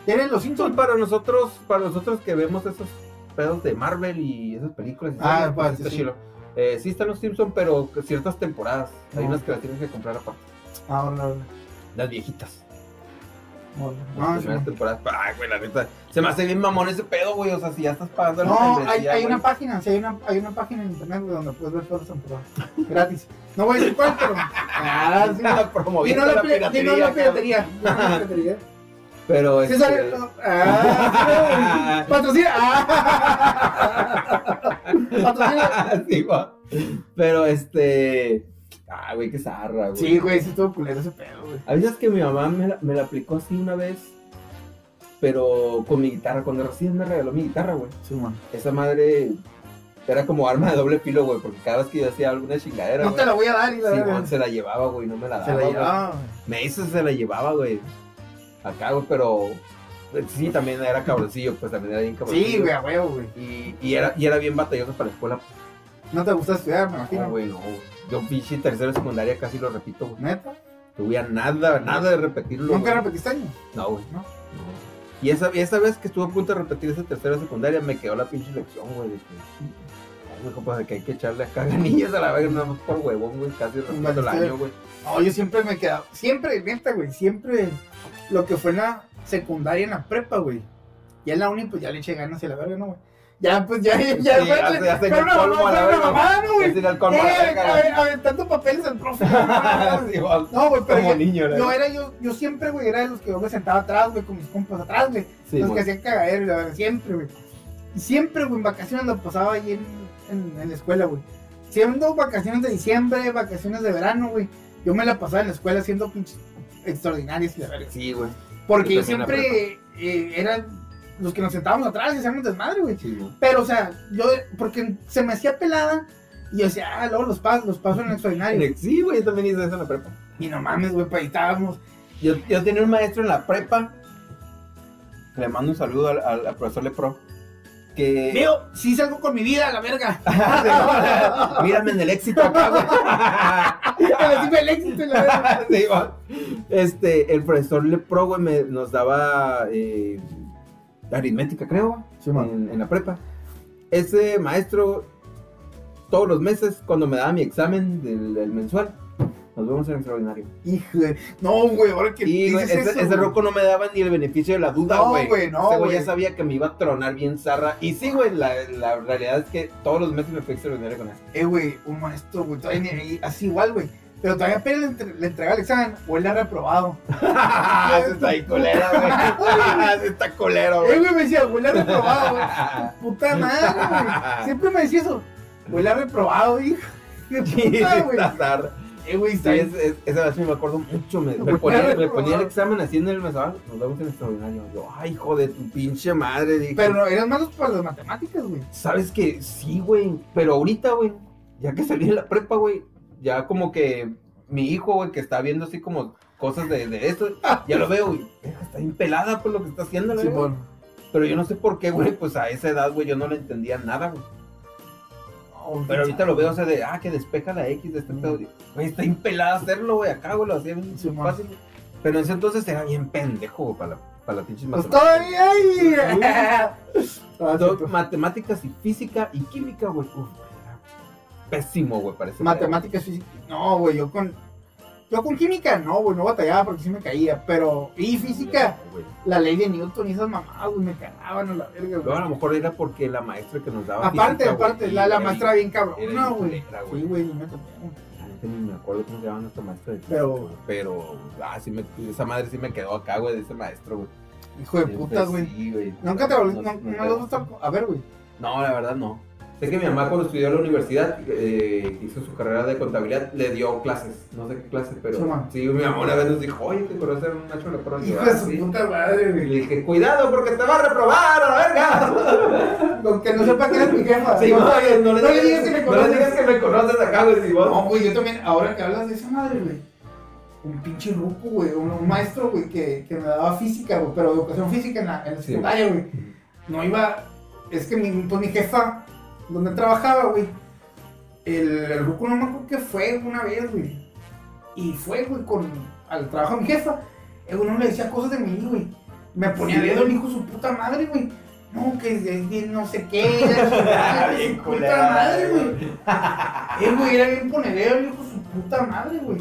¿Tienes los Pues Simpsons? para nosotros, para nosotros que vemos esos pedos de Marvel y esas películas. y Ah, series, pues, está sí. chilo. Eh, sí están los Simpsons, pero ciertas temporadas. Hay No. unas que las tienes que comprar aparte. Ah, ahora, ahora. Las viejitas. Ahora. Las No, sí. primeras temporadas. Ay, güey, la neta. Se me hace bien mamón ese pedo, güey. O sea, si ya estás pagando la No, hay, hay una página, sí, hay una, hay una página en internet güey, donde puedes ver todas las temporadas. Gratis. No voy a decir cuál, pero. Ah, sí. Y promoviendo no la, pi- y no la piratería. No la piratería. Pero Sí, este... sale. Ah, patrocina. Ah. Patrocina. sí, va. Pero este. Ah, güey, qué zarra, güey. Sí, güey, sí estuvo culero ese pedo, güey. A veces que mi mamá me la, me la aplicó así una vez, pero con mi guitarra. Cuando recién me regaló mi guitarra, güey. Sí, man. Esa madre era como arma de doble filo, güey, porque cada vez que yo hacía alguna chingadera, No güey, te la voy a dar y la Simón se la llevaba, güey, no me la daba. Se la güey. llevaba. Me hizo, se la llevaba, güey. Acá, güey, pero eh, sí, también era cabroncillo, pues también era bien cabroncillo. Sí, güey, a huevo, güey. Y, y, era, y era bien batalloso para la escuela. No te gusta estudiar, me No, imagino. güey, no. Yo pinche tercero de secundaria casi lo repito, güey. ¿Neta? Tuve nada, nada de repetirlo. ¿Nunca güey. repetiste año? No, güey. ¿No? No. Y esa, y esa vez que estuve a punto de repetir esa tercera secundaria, me quedó la pinche lección, güey, de que. Compa, que hay que echarle acá ganillas a la verga, nada más por huevón, güey, casi repito el año, güey. No, yo siempre me he quedado. Siempre, neta, güey. Siempre lo que fue en la secundaria, en la prepa, güey. Ya en la uni, pues ya le eché ganas y la verga, ¿no, güey? Ya, pues ya, ya, ya. El una mamá, una mamá, era aventando papeles al profe. no, güey, pero Como niño, yo verdad. era yo, yo siempre, güey, era de los que yo me sentaba atrás, güey, con mis compas atrás, güey. Sí, los que hacían cagadero, la verdad, siempre, güey. Y siempre, güey, en vacaciones lo pasaba ahí en, la escuela, güey. Siendo vacaciones de diciembre, vacaciones de verano, güey. Yo me la pasaba en la escuela haciendo pinches extraordinarias y la verga. Sí, güey. Porque Yo siempre eh, eran los que nos sentábamos atrás y hacíamos desmadre, güey. Sí. Pero, o sea, yo, porque se me hacía pelada y yo decía, ah, luego los paso, los paso en el extraordinario. Sí, güey, yo también hice eso en la prepa. Y no mames, güey, pues ahí estábamos. Yo, yo tenía un maestro en la prepa, le mando un saludo al, al- al profesor Lepro, que... Veo, sí salgo con mi vida, la verga. Mírame en el éxito acá, güey. El equipo del éxito y la verga. Sí. Este, el profesor Lepro, güey, me- nos daba eh, aritmética, creo, Sí, en, en la prepa. Ese maestro, todos los meses, cuando me daba mi examen del, del mensual, nos vemos en el extraordinario. Hijo de... No, güey, ahora que Y güey, dices ese, eso, ese güey. roco no me daba ni el beneficio de la duda, No, güey. güey, no, Ese güey ya güey. sabía que me iba a tronar bien zarra. Y sí, güey, la, la realidad es que todos los meses me fui extraordinario con él. Eh, güey, un maestro, güey, así igual, güey. Pero todavía apenas le, entre- le entregaba el examen, o él le ha reprobado. Ese está ahí culero, güey. Ese está culero, Eh, güey. güey, me decía, güey, le ha reprobado, güey. Puta madre, güey. Siempre me decía eso. Güey, le ha reprobado, hijo. Qué Sí, puta, güey. Eh, güey, Sí, es- es- esa vez me acuerdo mucho. Me, me ponía, me reprobado. ponía el examen así en el mensual. Nos vemos en extraordinario. Yo, ay, hijo de tu pinche madre. Dije, Pero eran malos para las matemáticas, güey. ¿Sabes que Sí, güey. Pero ahorita, güey, ya que salí de la prepa, güey, ya como que mi hijo, güey, que está viendo así como cosas de, de esto, ya lo veo, güey. "Verga, Está bien pelada por lo que está haciendo, verga". Pero yo no sé por qué, güey, pues a esa edad, güey, yo no le entendía nada, güey. Pero ahorita lo veo, o sea, de, ah, que despeja la X de este Mm. pedo. Güey, está impelada hacerlo, güey, acá, güey, lo hacía bien Sí, man. fácil. Pero en ese entonces era bien pendejo, güey, para la, para la pinche Pues matemática. todavía ahí. Ah, matemáticas y física y química, güey. Pésimo, güey, parece. Matemáticas, física. No, güey, yo con. Yo con química no, güey, no batallaba porque sí me caía. Pero. Y física, la ley de Newton y esas mamadas, güey, me cagaban a la verga, Pero a lo güey. mejor era porque la maestra que nos daba Aparte, física, güey, aparte, la, la era maestra bien cabrona, bien güey. güey. Sí, güey, me. La ni me acuerdo cómo se llama nuestra maestra de física, Pero- güey, Pero, ah, sí me, esa madre sí me quedó acá, güey, de ese maestro, güey. Hijo de putas, güey. Sí, güey. Nunca te. No, No, no, no, no. A ver, güey. No, la verdad no. Sé que mi mamá cuando estudió en la universidad, eh, hizo su carrera de contabilidad, le dio clases. No sé qué clase, pero Sí, mi mamá una vez nos dijo, oye, ¿te conoces a un Nacho Leporón? Hijo de "Ah, su sí". puta madre, Y le dije, cuidado porque te va a reprobar a la verga. Con que no sepa quién es mi jefa. Sí, no, no, no, no le digas que me no le conoces. digas que me conoces acá, güey. si vos- No, güey, yo también, ahora que hablas de esa madre, güey. Un pinche ruco, güey, un, un maestro, güey, que, que me daba física, güey, pero educación física en la, en la Sí. secundaria, güey. No iba, es que mi, pues, mi jefa, donde trabajaba, güey, el, el ruco no me acuerdo que fue una vez, güey. Y fue, güey, con, al trabajo de mi jefa. El güey no le decía cosas de mí, güey. Me ponía dedo el hijo su puta madre, güey. No, que es, bien no sé qué. chingada, Bien puta madre, güey. El güey era bien ponerero, el hijo su puta madre, güey.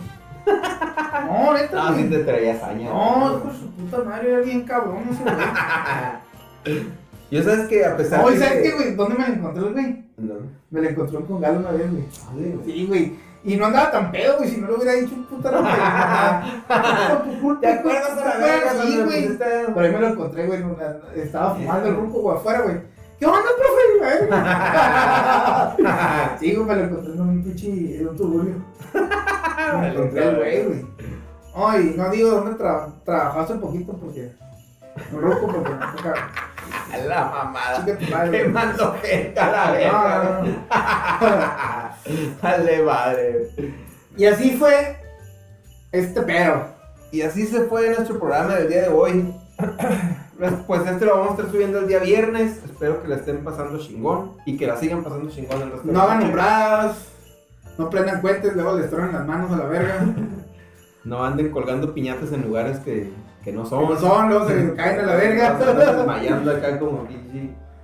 No, neta, Ah, güey. te traía saña. No, hijo su puta madre, era bien cabrón ese güey. Yo sabes que a pesar No, ¿y de sabes que- qué, güey? ¿Dónde me lo encontré, güey? No. Me lo encontró con Galo una vez, güey. Sí, güey. Y no andaba tan pedo, güey, si no lo hubiera dicho, puta, no, ¿Te acuerdas de la Sí, güey. Por ahí me lo encontré, güey. Estaba fumando el ruco, güey, afuera, güey. ¿Qué onda, profe? Sí, güey, me lo encontré en un pinche, en un tuburio. Me encontré al güey, güey. Ay, no digo dónde tra trabajaste un poquito porque. Un ruco porque me toca. La mamada. Te mando gente a la verga. Dale madre. Y así fue este pedo. Y así se fue nuestro programa del día de hoy. Pues este lo vamos a estar subiendo el día viernes. Espero que la estén pasando chingón y que la sigan pasando chingón resto de No hagan nombradas, no prendan cuentes, luego les tronan las manos a la verga. No anden colgando piñatas en lugares que, que no son. Como son, luego se les caen a la verga. desmayando acá como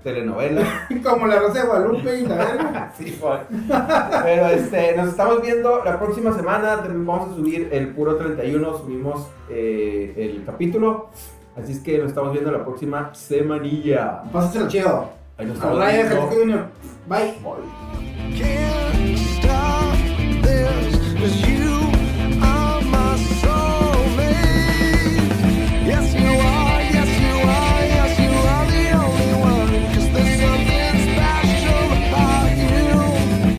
telenovela. Como la Rosa de Guadalupe y la verga. Sí, fue. Pero este, nos estamos viendo la próxima semana. Vamos a subir el puro 31. Subimos eh, el capítulo. Así es que nos estamos viendo la próxima semanilla. Pásaselo chido. Ahí nos estamos viendo. Bye. Bye.